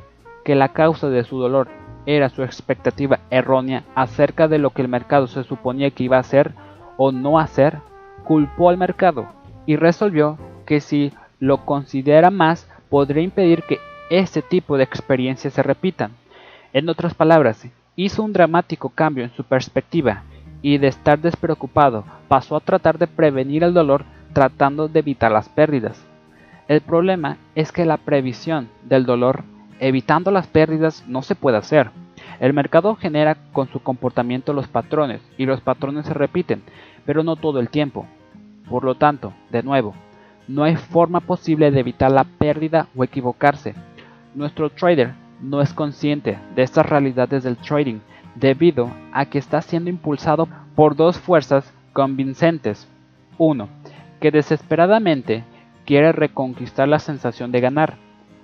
[SPEAKER 1] que la causa de su dolor era su expectativa errónea acerca de lo que el mercado se suponía que iba a hacer o no hacer, culpó al mercado y resolvió que si lo considera más podría impedir que este tipo de experiencias se repitan. En otras palabras, hizo un dramático cambio en su perspectiva y de estar despreocupado pasó a tratar de prevenir el dolor tratando de evitar las pérdidas. El problema es que la previsión del dolor evitando las pérdidas no se puede hacer. El mercado genera con su comportamiento los patrones y los patrones se repiten, pero no todo el tiempo. Por lo tanto, de nuevo, no hay forma posible de evitar la pérdida o equivocarse. Nuestro trader no es consciente de estas realidades del trading debido a que está siendo impulsado por dos fuerzas convincentes. Uno, que desesperadamente quiere reconquistar la sensación de ganar.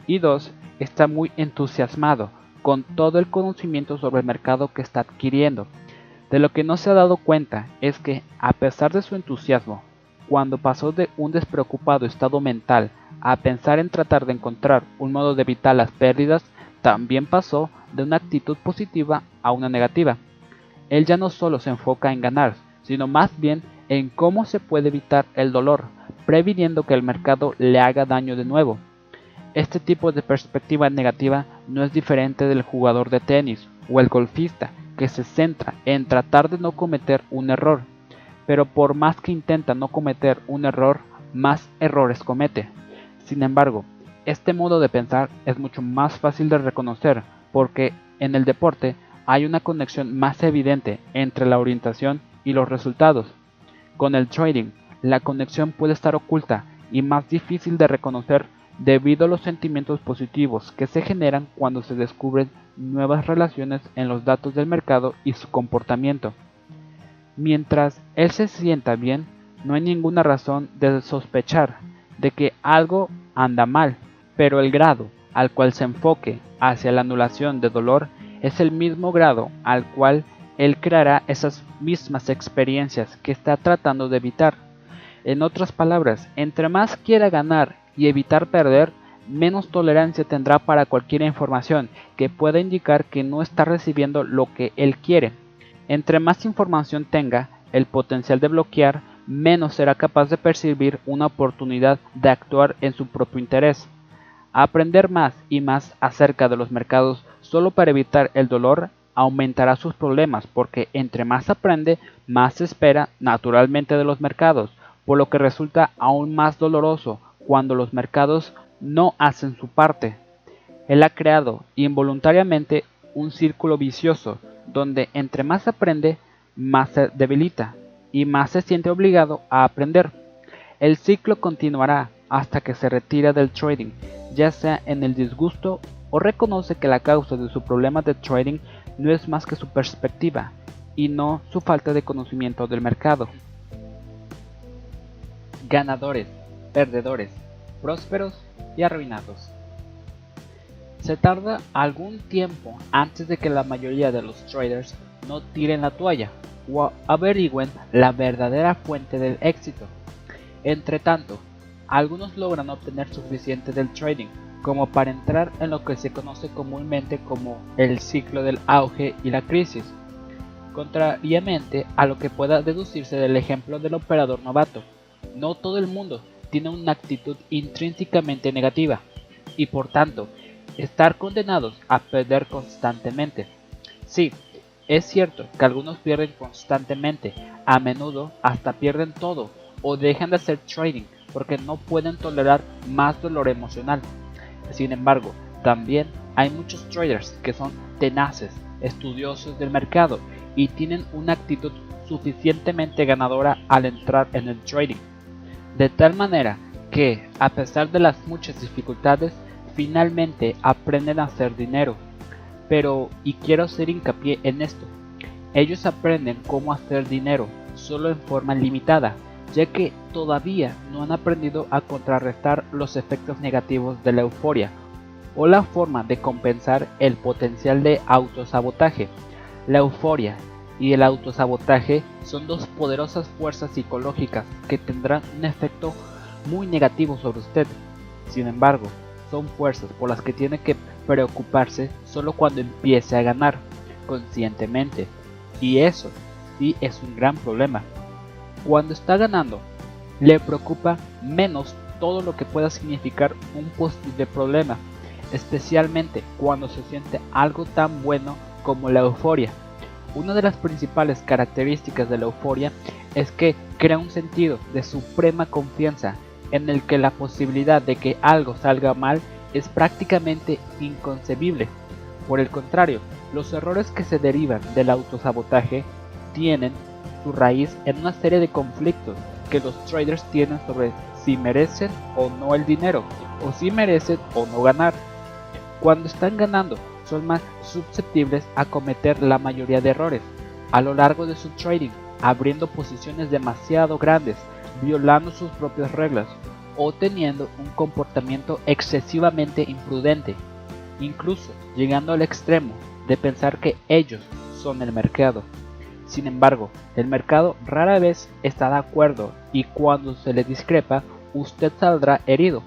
[SPEAKER 1] Y dos, está muy entusiasmado con todo el conocimiento sobre el mercado que está adquiriendo. De lo que no se ha dado cuenta es que, a pesar de su entusiasmo, cuando pasó de un despreocupado estado mental a pensar en tratar de encontrar un modo de evitar las pérdidas, también pasó de una actitud positiva a una negativa. Él ya no solo se enfoca en ganar, sino más bien en cómo se puede evitar el dolor, previniendo que el mercado le haga daño de nuevo. Este tipo de perspectiva negativa no es diferente del jugador de tenis o el golfista que se centra en tratar de no cometer un error, pero por más que intenta no cometer un error, más errores comete. Sin embargo, este modo de pensar es mucho más fácil de reconocer porque en el deporte hay una conexión más evidente entre la orientación y los resultados. Con el trading, la conexión puede estar oculta y más difícil de reconocer debido a los sentimientos positivos que se generan cuando se descubren nuevas relaciones en los datos del mercado y su comportamiento. Mientras él se sienta bien, no hay ninguna razón de sospechar de que algo anda mal, pero el grado al cual se enfoque hacia la anulación de dolor es el mismo grado al cual él creará esas mismas experiencias que está tratando de evitar. En otras palabras, entre más quiera ganar y evitar perder, menos tolerancia tendrá para cualquier información que pueda indicar que no está recibiendo lo que él quiere. Entre más información tenga, el potencial de bloquear, menos será capaz de percibir una oportunidad de actuar en su propio interés. Aprender más y más acerca de los mercados solo para evitar el dolor aumentará sus problemas porque entre más aprende, más se espera naturalmente de los mercados, por lo que resulta aún más doloroso cuando los mercados no hacen su parte. Él ha creado involuntariamente un círculo vicioso donde entre más aprende, más se debilita y más se siente obligado a aprender. El ciclo continuará hasta que se retira del trading, ya sea en el disgusto o reconoce que la causa de su problema de trading no es más que su perspectiva y no su falta de conocimiento del mercado. Ganadores perdedores, prósperos y arruinados. Se tarda algún tiempo antes de que la mayoría de los traders no tiren la toalla o averigüen la verdadera fuente del éxito. Entre tanto, algunos logran obtener suficiente del trading como para entrar en lo que se conoce comúnmente como el ciclo del auge y la crisis. contrariamente a lo que pueda deducirse del ejemplo del operador novato. No todo el mundo tiene una actitud intrínsecamente negativa y por tanto estar condenados a perder constantemente. Sí, es cierto que algunos pierden constantemente, a menudo hasta pierden todo o dejan de hacer trading porque no pueden tolerar más dolor emocional. Sin embargo, también hay muchos traders que son tenaces, estudiosos del mercado y tienen una actitud suficientemente ganadora al entrar en el trading. De tal manera que, a pesar de las muchas dificultades, finalmente aprenden a hacer dinero. Pero, y quiero hacer hincapié en esto, ellos aprenden cómo hacer dinero solo en forma limitada, ya que todavía no han aprendido a contrarrestar los efectos negativos de la euforia o la forma de compensar el potencial de autosabotaje. La euforia y el autosabotaje son dos poderosas fuerzas psicológicas que tendrán un efecto muy negativo sobre usted. Sin embargo, son fuerzas por las que tiene que preocuparse solo cuando empiece a ganar conscientemente. Y eso sí es un gran problema. Cuando está ganando, le preocupa menos todo lo que pueda significar un posible problema, especialmente cuando se siente algo tan bueno como la euforia. Una de las principales características de la euforia es que crea un sentido de suprema confianza en el que la posibilidad de que algo salga mal es prácticamente inconcebible. Por el contrario, los errores que se derivan del autosabotaje tienen su raíz en una serie de conflictos que los traders tienen sobre si merecen o no el dinero, o si merecen o no ganar. Cuando están ganando, son más susceptibles a cometer la mayoría de errores a lo largo de su trading, abriendo posiciones demasiado grandes violando sus propias reglas o teniendo un comportamiento excesivamente imprudente, incluso llegando al extremo de pensar que ellos son el mercado. Sin embargo, el mercado rara vez está de acuerdo y cuando se le discrepa, usted saldrá herido.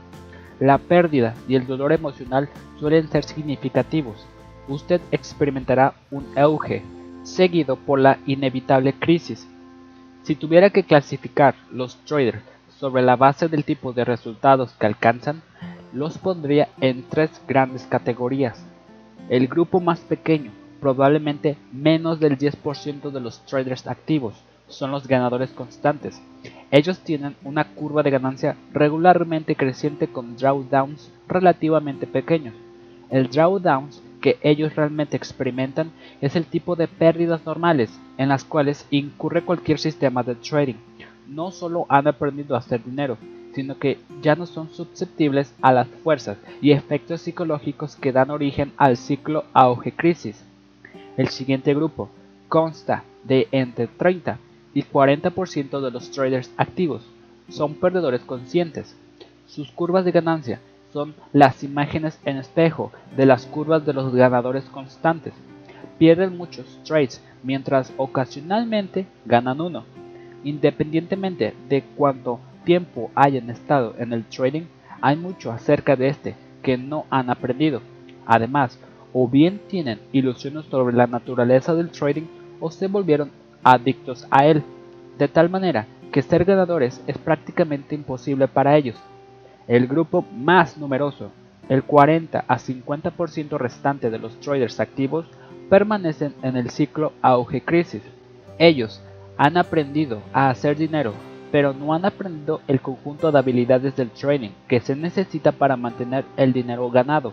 [SPEAKER 1] La pérdida y el dolor emocional suelen ser significativos. Usted experimentará un auge, seguido por la inevitable crisis si tuviera que clasificar los traders sobre la base del tipo de resultados que alcanzan, los pondría en tres grandes categorías. El grupo más pequeño, probablemente menos del 10% de los traders activos, son los ganadores constantes. Ellos tienen una curva de ganancia regularmente creciente con drawdowns relativamente pequeños. El drawdowns que ellos realmente experimentan es el tipo de pérdidas normales en las cuales incurre cualquier sistema de trading. No solo han aprendido a hacer dinero, sino que ya no son susceptibles a las fuerzas y efectos psicológicos que dan origen al ciclo auge-crisis. El siguiente grupo consta de entre 30 y 40% de los traders activos. Son perdedores conscientes. Sus curvas de ganancia son las imágenes en espejo de las curvas de los ganadores constantes. Pierden muchos trades, mientras ocasionalmente ganan uno. Independientemente de cuánto tiempo hayan estado en el trading, hay mucho acerca de este que no han aprendido. Además, o bien tienen ilusiones sobre la naturaleza del trading o se volvieron adictos a él, de tal manera que ser ganadores es prácticamente imposible para ellos. El grupo más numeroso, el 40 a 50% restante de los traders activos, permanecen en el ciclo auge-crisis. Ellos han aprendido a hacer dinero, pero no han aprendido el conjunto de habilidades del trading que se necesita para mantener el dinero ganado.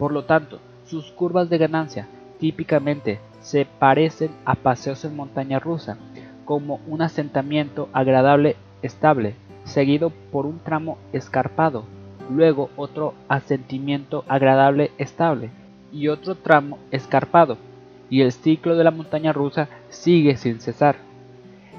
[SPEAKER 1] Por lo tanto, sus curvas de ganancia típicamente se parecen a paseos en montaña rusa, como un asentamiento agradable estable seguido por un tramo escarpado, luego otro asentimiento agradable estable y otro tramo escarpado, y el ciclo de la montaña rusa sigue sin cesar.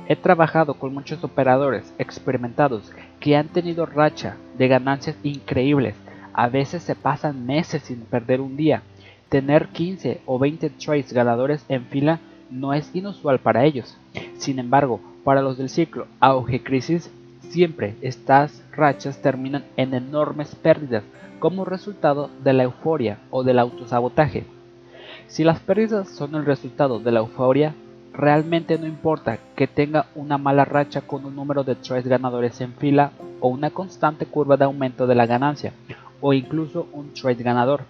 [SPEAKER 1] He trabajado con muchos operadores experimentados que han tenido racha de ganancias increíbles, a veces se pasan meses sin perder un día. Tener 15 o 20 trades ganadores en fila no es inusual para ellos. Sin embargo, para los del ciclo auge-crisis Siempre estas rachas terminan en enormes pérdidas como resultado de la euforia o del autosabotaje. Si las pérdidas son el resultado de la euforia, realmente no importa que tenga una mala racha con un número de trades ganadores en fila o una constante curva de aumento de la ganancia o incluso un trade ganador.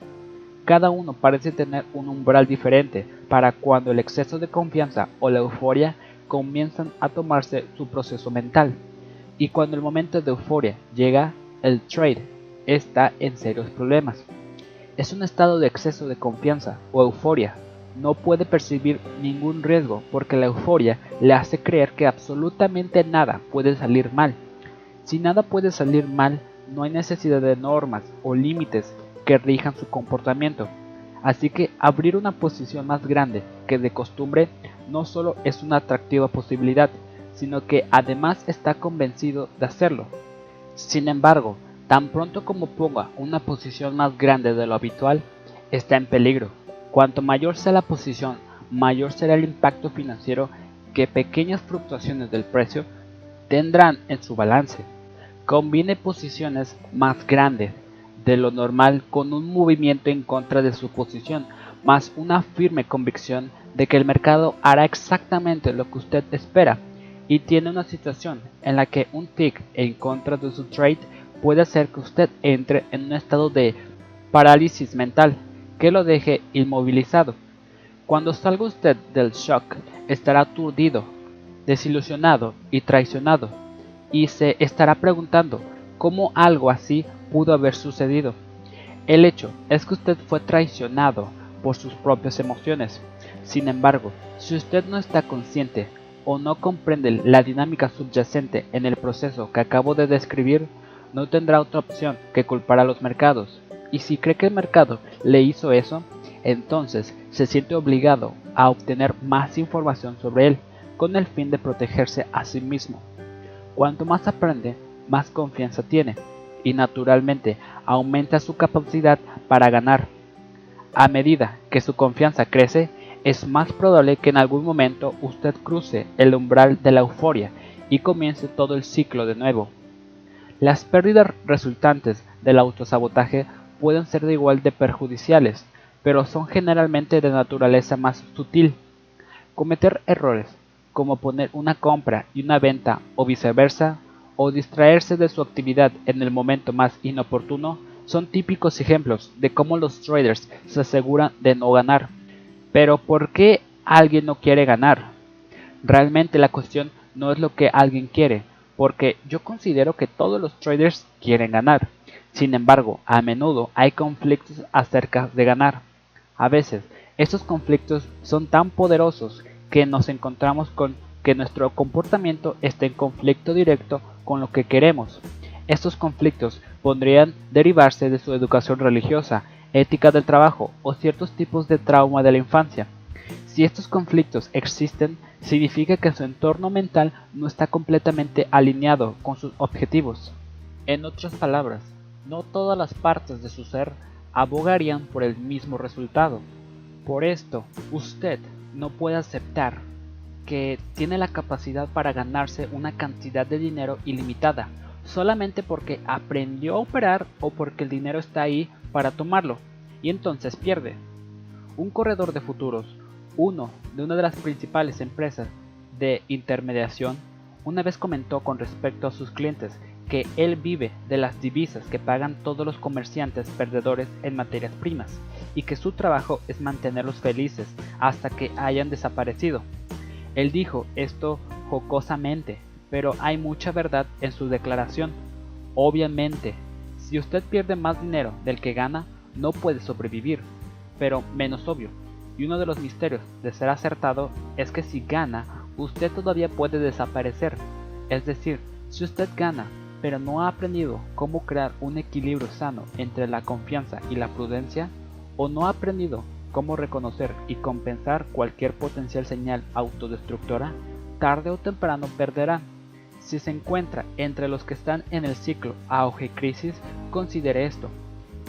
[SPEAKER 1] Cada uno parece tener un umbral diferente para cuando el exceso de confianza o la euforia comienzan a tomarse su proceso mental. Y cuando el momento de euforia llega, el trade está en serios problemas. Es un estado de exceso de confianza o euforia. No puede percibir ningún riesgo porque la euforia le hace creer que absolutamente nada puede salir mal. Si nada puede salir mal, no hay necesidad de normas o límites que rijan su comportamiento. Así que abrir una posición más grande que de costumbre no solo es una atractiva posibilidad, sino que además está convencido de hacerlo. Sin embargo, tan pronto como ponga una posición más grande de lo habitual, está en peligro. Cuanto mayor sea la posición, mayor será el impacto financiero que pequeñas fluctuaciones del precio tendrán en su balance. Combine posiciones más grandes de lo normal con un movimiento en contra de su posición, más una firme convicción de que el mercado hará exactamente lo que usted espera y tiene una situación en la que un tick en contra de su trade puede hacer que usted entre en un estado de parálisis mental que lo deje inmovilizado. Cuando salga usted del shock, estará aturdido, desilusionado y traicionado y se estará preguntando cómo algo así pudo haber sucedido. El hecho es que usted fue traicionado por sus propias emociones. Sin embargo, si usted no está consciente o no comprende la dinámica subyacente en el proceso que acabo de describir, no tendrá otra opción que culpar a los mercados. Y si cree que el mercado le hizo eso, entonces se siente obligado a obtener más información sobre él con el fin de protegerse a sí mismo. Cuanto más aprende, más confianza tiene y naturalmente aumenta su capacidad para ganar. A medida que su confianza crece, es más probable que en algún momento usted cruce el umbral de la euforia y comience todo el ciclo de nuevo. Las pérdidas resultantes del autosabotaje pueden ser de igual de perjudiciales, pero son generalmente de naturaleza más sutil. Cometer errores como poner una compra y una venta o viceversa, o distraerse de su actividad en el momento más inoportuno, son típicos ejemplos de cómo los traders se aseguran de no ganar. Pero ¿por qué alguien no quiere ganar? Realmente la cuestión no es lo que alguien quiere, porque yo considero que todos los traders quieren ganar. Sin embargo, a menudo hay conflictos acerca de ganar. A veces, estos conflictos son tan poderosos que nos encontramos con que nuestro comportamiento está en conflicto directo con lo que queremos. Estos conflictos podrían derivarse de su educación religiosa, ética del trabajo o ciertos tipos de trauma de la infancia. Si estos conflictos existen, significa que su entorno mental no está completamente alineado con sus objetivos. En otras palabras, no todas las partes de su ser abogarían por el mismo resultado. Por esto, usted no puede aceptar que tiene la capacidad para ganarse una cantidad de dinero ilimitada, solamente porque aprendió a operar o porque el dinero está ahí para tomarlo, y entonces pierde. Un corredor de futuros, uno de una de las principales empresas de intermediación, una vez comentó con respecto a sus clientes que él vive de las divisas que pagan todos los comerciantes perdedores en materias primas y que su trabajo es mantenerlos felices hasta que hayan desaparecido. Él dijo esto jocosamente, pero hay mucha verdad en su declaración. Obviamente, si usted pierde más dinero del que gana, no puede sobrevivir, pero menos obvio. Y uno de los misterios de ser acertado es que si gana, usted todavía puede desaparecer. Es decir, si usted gana, pero no ha aprendido cómo crear un equilibrio sano entre la confianza y la prudencia, o no ha aprendido cómo reconocer y compensar cualquier potencial señal autodestructora, tarde o temprano perderá. Si se encuentra entre los que están en el ciclo auge-crisis, considere esto.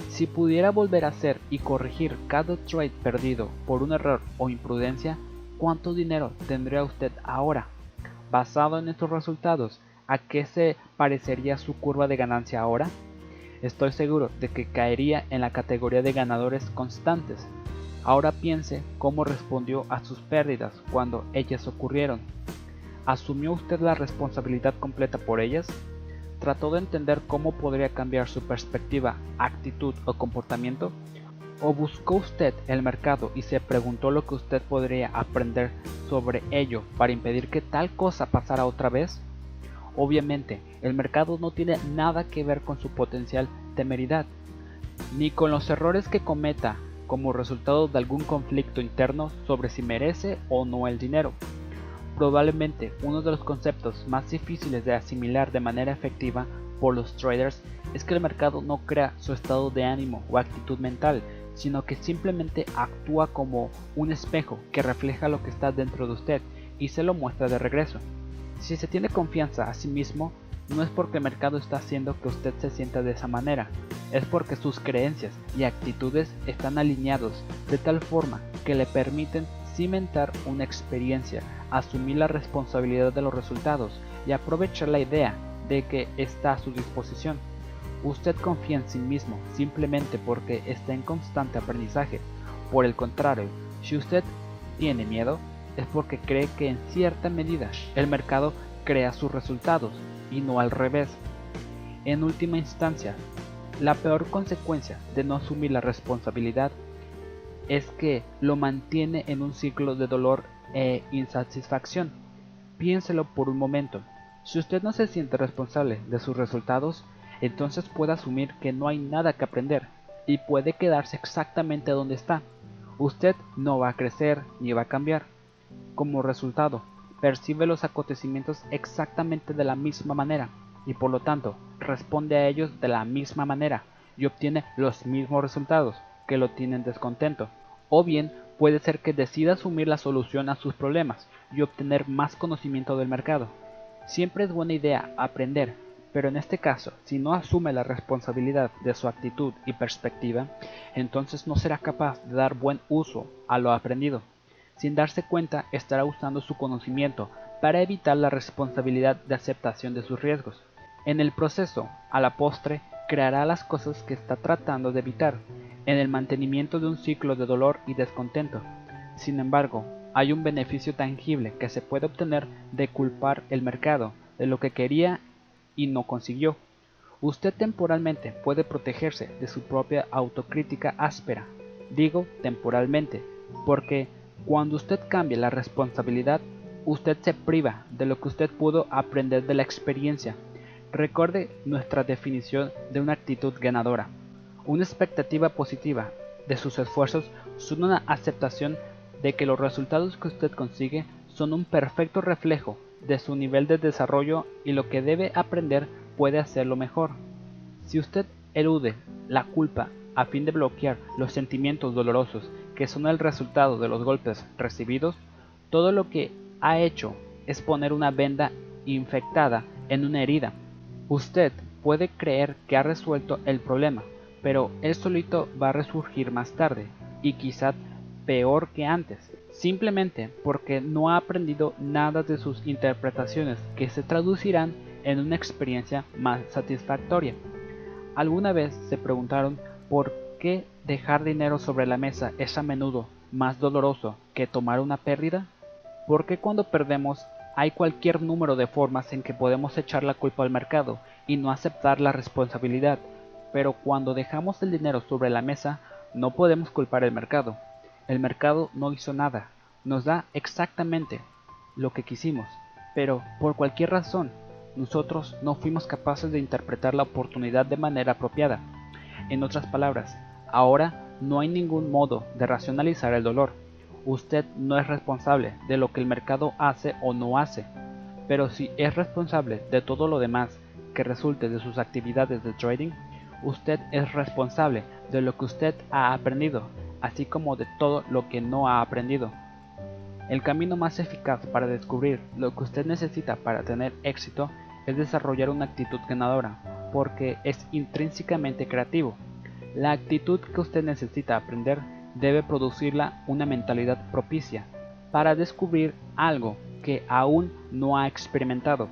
[SPEAKER 1] Si pudiera volver a hacer y corregir cada trade perdido por un error o imprudencia, ¿cuánto dinero tendría usted ahora? Basado en estos resultados, ¿a qué se parecería su curva de ganancia ahora? Estoy seguro de que caería en la categoría de ganadores constantes. Ahora piense cómo respondió a sus pérdidas cuando ellas ocurrieron. ¿Asumió usted la responsabilidad completa por ellas? ¿Trató de entender cómo podría cambiar su perspectiva, actitud o comportamiento? ¿O buscó usted el mercado y se preguntó lo que usted podría aprender sobre ello para impedir que tal cosa pasara otra vez? Obviamente, el mercado no tiene nada que ver con su potencial temeridad, ni con los errores que cometa como resultado de algún conflicto interno sobre si merece o no el dinero. Probablemente uno de los conceptos más difíciles de asimilar de manera efectiva por los traders es que el mercado no crea su estado de ánimo o actitud mental, sino que simplemente actúa como un espejo que refleja lo que está dentro de usted y se lo muestra de regreso. Si se tiene confianza a sí mismo, no es porque el mercado está haciendo que usted se sienta de esa manera, es porque sus creencias y actitudes están alineados de tal forma que le permiten una experiencia, asumir la responsabilidad de los resultados y aprovechar la idea de que está a su disposición. Usted confía en sí mismo simplemente porque está en constante aprendizaje. Por el contrario, si usted tiene miedo, es porque cree que en cierta medida el mercado crea sus resultados y no al revés. En última instancia, la peor consecuencia de no asumir la responsabilidad es que lo mantiene en un ciclo de dolor e insatisfacción. Piénselo por un momento. Si usted no se siente responsable de sus resultados, entonces puede asumir que no hay nada que aprender y puede quedarse exactamente donde está. Usted no va a crecer ni va a cambiar. Como resultado, percibe los acontecimientos exactamente de la misma manera y por lo tanto responde a ellos de la misma manera y obtiene los mismos resultados que lo tienen descontento. O bien puede ser que decida asumir la solución a sus problemas y obtener más conocimiento del mercado. Siempre es buena idea aprender, pero en este caso, si no asume la responsabilidad de su actitud y perspectiva, entonces no será capaz de dar buen uso a lo aprendido. Sin darse cuenta, estará usando su conocimiento para evitar la responsabilidad de aceptación de sus riesgos. En el proceso, a la postre, creará las cosas que está tratando de evitar, en el mantenimiento de un ciclo de dolor y descontento. Sin embargo, hay un beneficio tangible que se puede obtener de culpar el mercado de lo que quería y no consiguió. Usted temporalmente puede protegerse de su propia autocrítica áspera. Digo temporalmente, porque cuando usted cambia la responsabilidad, usted se priva de lo que usted pudo aprender de la experiencia. Recuerde nuestra definición de una actitud ganadora. Una expectativa positiva de sus esfuerzos son una aceptación de que los resultados que usted consigue son un perfecto reflejo de su nivel de desarrollo y lo que debe aprender puede hacerlo mejor. Si usted elude la culpa a fin de bloquear los sentimientos dolorosos que son el resultado de los golpes recibidos, todo lo que ha hecho es poner una venda infectada en una herida. Usted puede creer que ha resuelto el problema, pero él solito va a resurgir más tarde, y quizá peor que antes, simplemente porque no ha aprendido nada de sus interpretaciones que se traducirán en una experiencia más satisfactoria. ¿Alguna vez se preguntaron por qué dejar dinero sobre la mesa es a menudo más doloroso que tomar una pérdida? Porque cuando perdemos hay cualquier número de formas en que podemos echar la culpa al mercado y no aceptar la responsabilidad, pero cuando dejamos el dinero sobre la mesa no podemos culpar al mercado. El mercado no hizo nada, nos da exactamente lo que quisimos, pero por cualquier razón nosotros no fuimos capaces de interpretar la oportunidad de manera apropiada. En otras palabras, Ahora no hay ningún modo de racionalizar el dolor. Usted no es responsable de lo que el mercado hace o no hace, pero si es responsable de todo lo demás que resulte de sus actividades de trading, usted es responsable de lo que usted ha aprendido, así como de todo lo que no ha aprendido. El camino más eficaz para descubrir lo que usted necesita para tener éxito es desarrollar una actitud ganadora, porque es intrínsecamente creativo la actitud que usted necesita aprender debe producirla una mentalidad propicia para descubrir algo que aún no ha experimentado.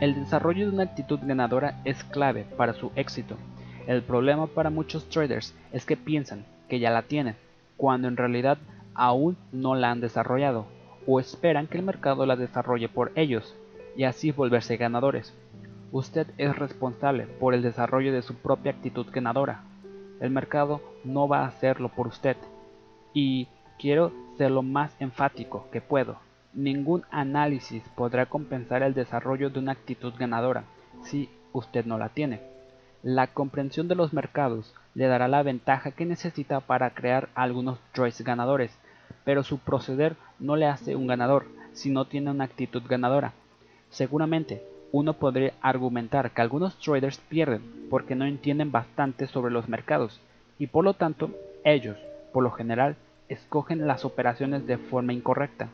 [SPEAKER 1] El desarrollo de una actitud ganadora es clave para su éxito. El problema para muchos traders es que piensan que ya la tienen. cuando en realidad aún no la han desarrollado, o esperan que el mercado la desarrolle por ellos, y así volverse ganadores. Usted es responsable por el desarrollo de su propia actitud ganadora. El mercado no va a hacerlo por usted. Y quiero ser lo más enfático que puedo. Ningún análisis podrá compensar el desarrollo de una actitud ganadora si usted no la tiene. La comprensión de los mercados le dará la ventaja que necesita para crear algunos trades ganadores, pero su proceder no le hace un ganador si no tiene una actitud ganadora. Seguramente, uno podría argumentar que algunos traders pierden porque no entienden bastante sobre los mercados y por lo tanto ellos, por lo general, escogen las operaciones de forma incorrecta.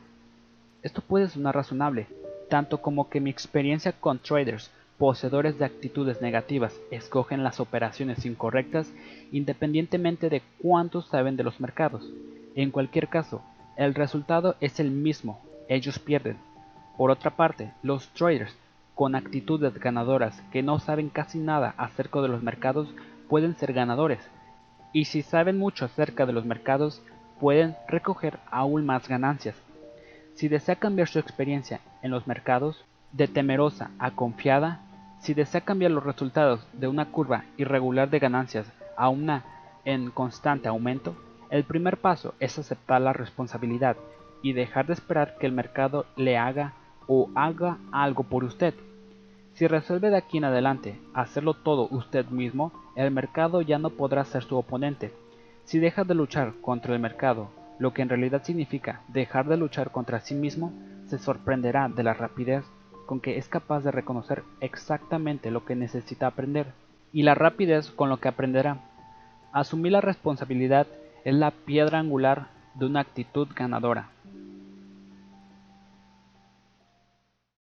[SPEAKER 1] Esto puede sonar razonable, tanto como que mi experiencia con traders poseedores de actitudes negativas escogen las operaciones incorrectas independientemente de cuánto saben de los mercados. En cualquier caso, el resultado es el mismo, ellos pierden. Por otra parte, los traders con actitudes ganadoras que no saben casi nada acerca de los mercados pueden ser ganadores, y si saben mucho acerca de los mercados, pueden recoger aún más ganancias. Si desea cambiar su experiencia en los mercados, de temerosa a confiada, si desea cambiar los resultados de una curva irregular de ganancias a una en constante aumento, el primer paso es aceptar la responsabilidad y dejar de esperar que el mercado le haga o haga algo por usted. Si resuelve de aquí en adelante hacerlo todo usted mismo, el mercado ya no podrá ser su oponente. Si deja de luchar contra el mercado, lo que en realidad significa dejar de luchar contra sí mismo, se sorprenderá de la rapidez con que es capaz de reconocer exactamente lo que necesita aprender y la rapidez con lo que aprenderá. Asumir la responsabilidad es la piedra angular de una actitud ganadora.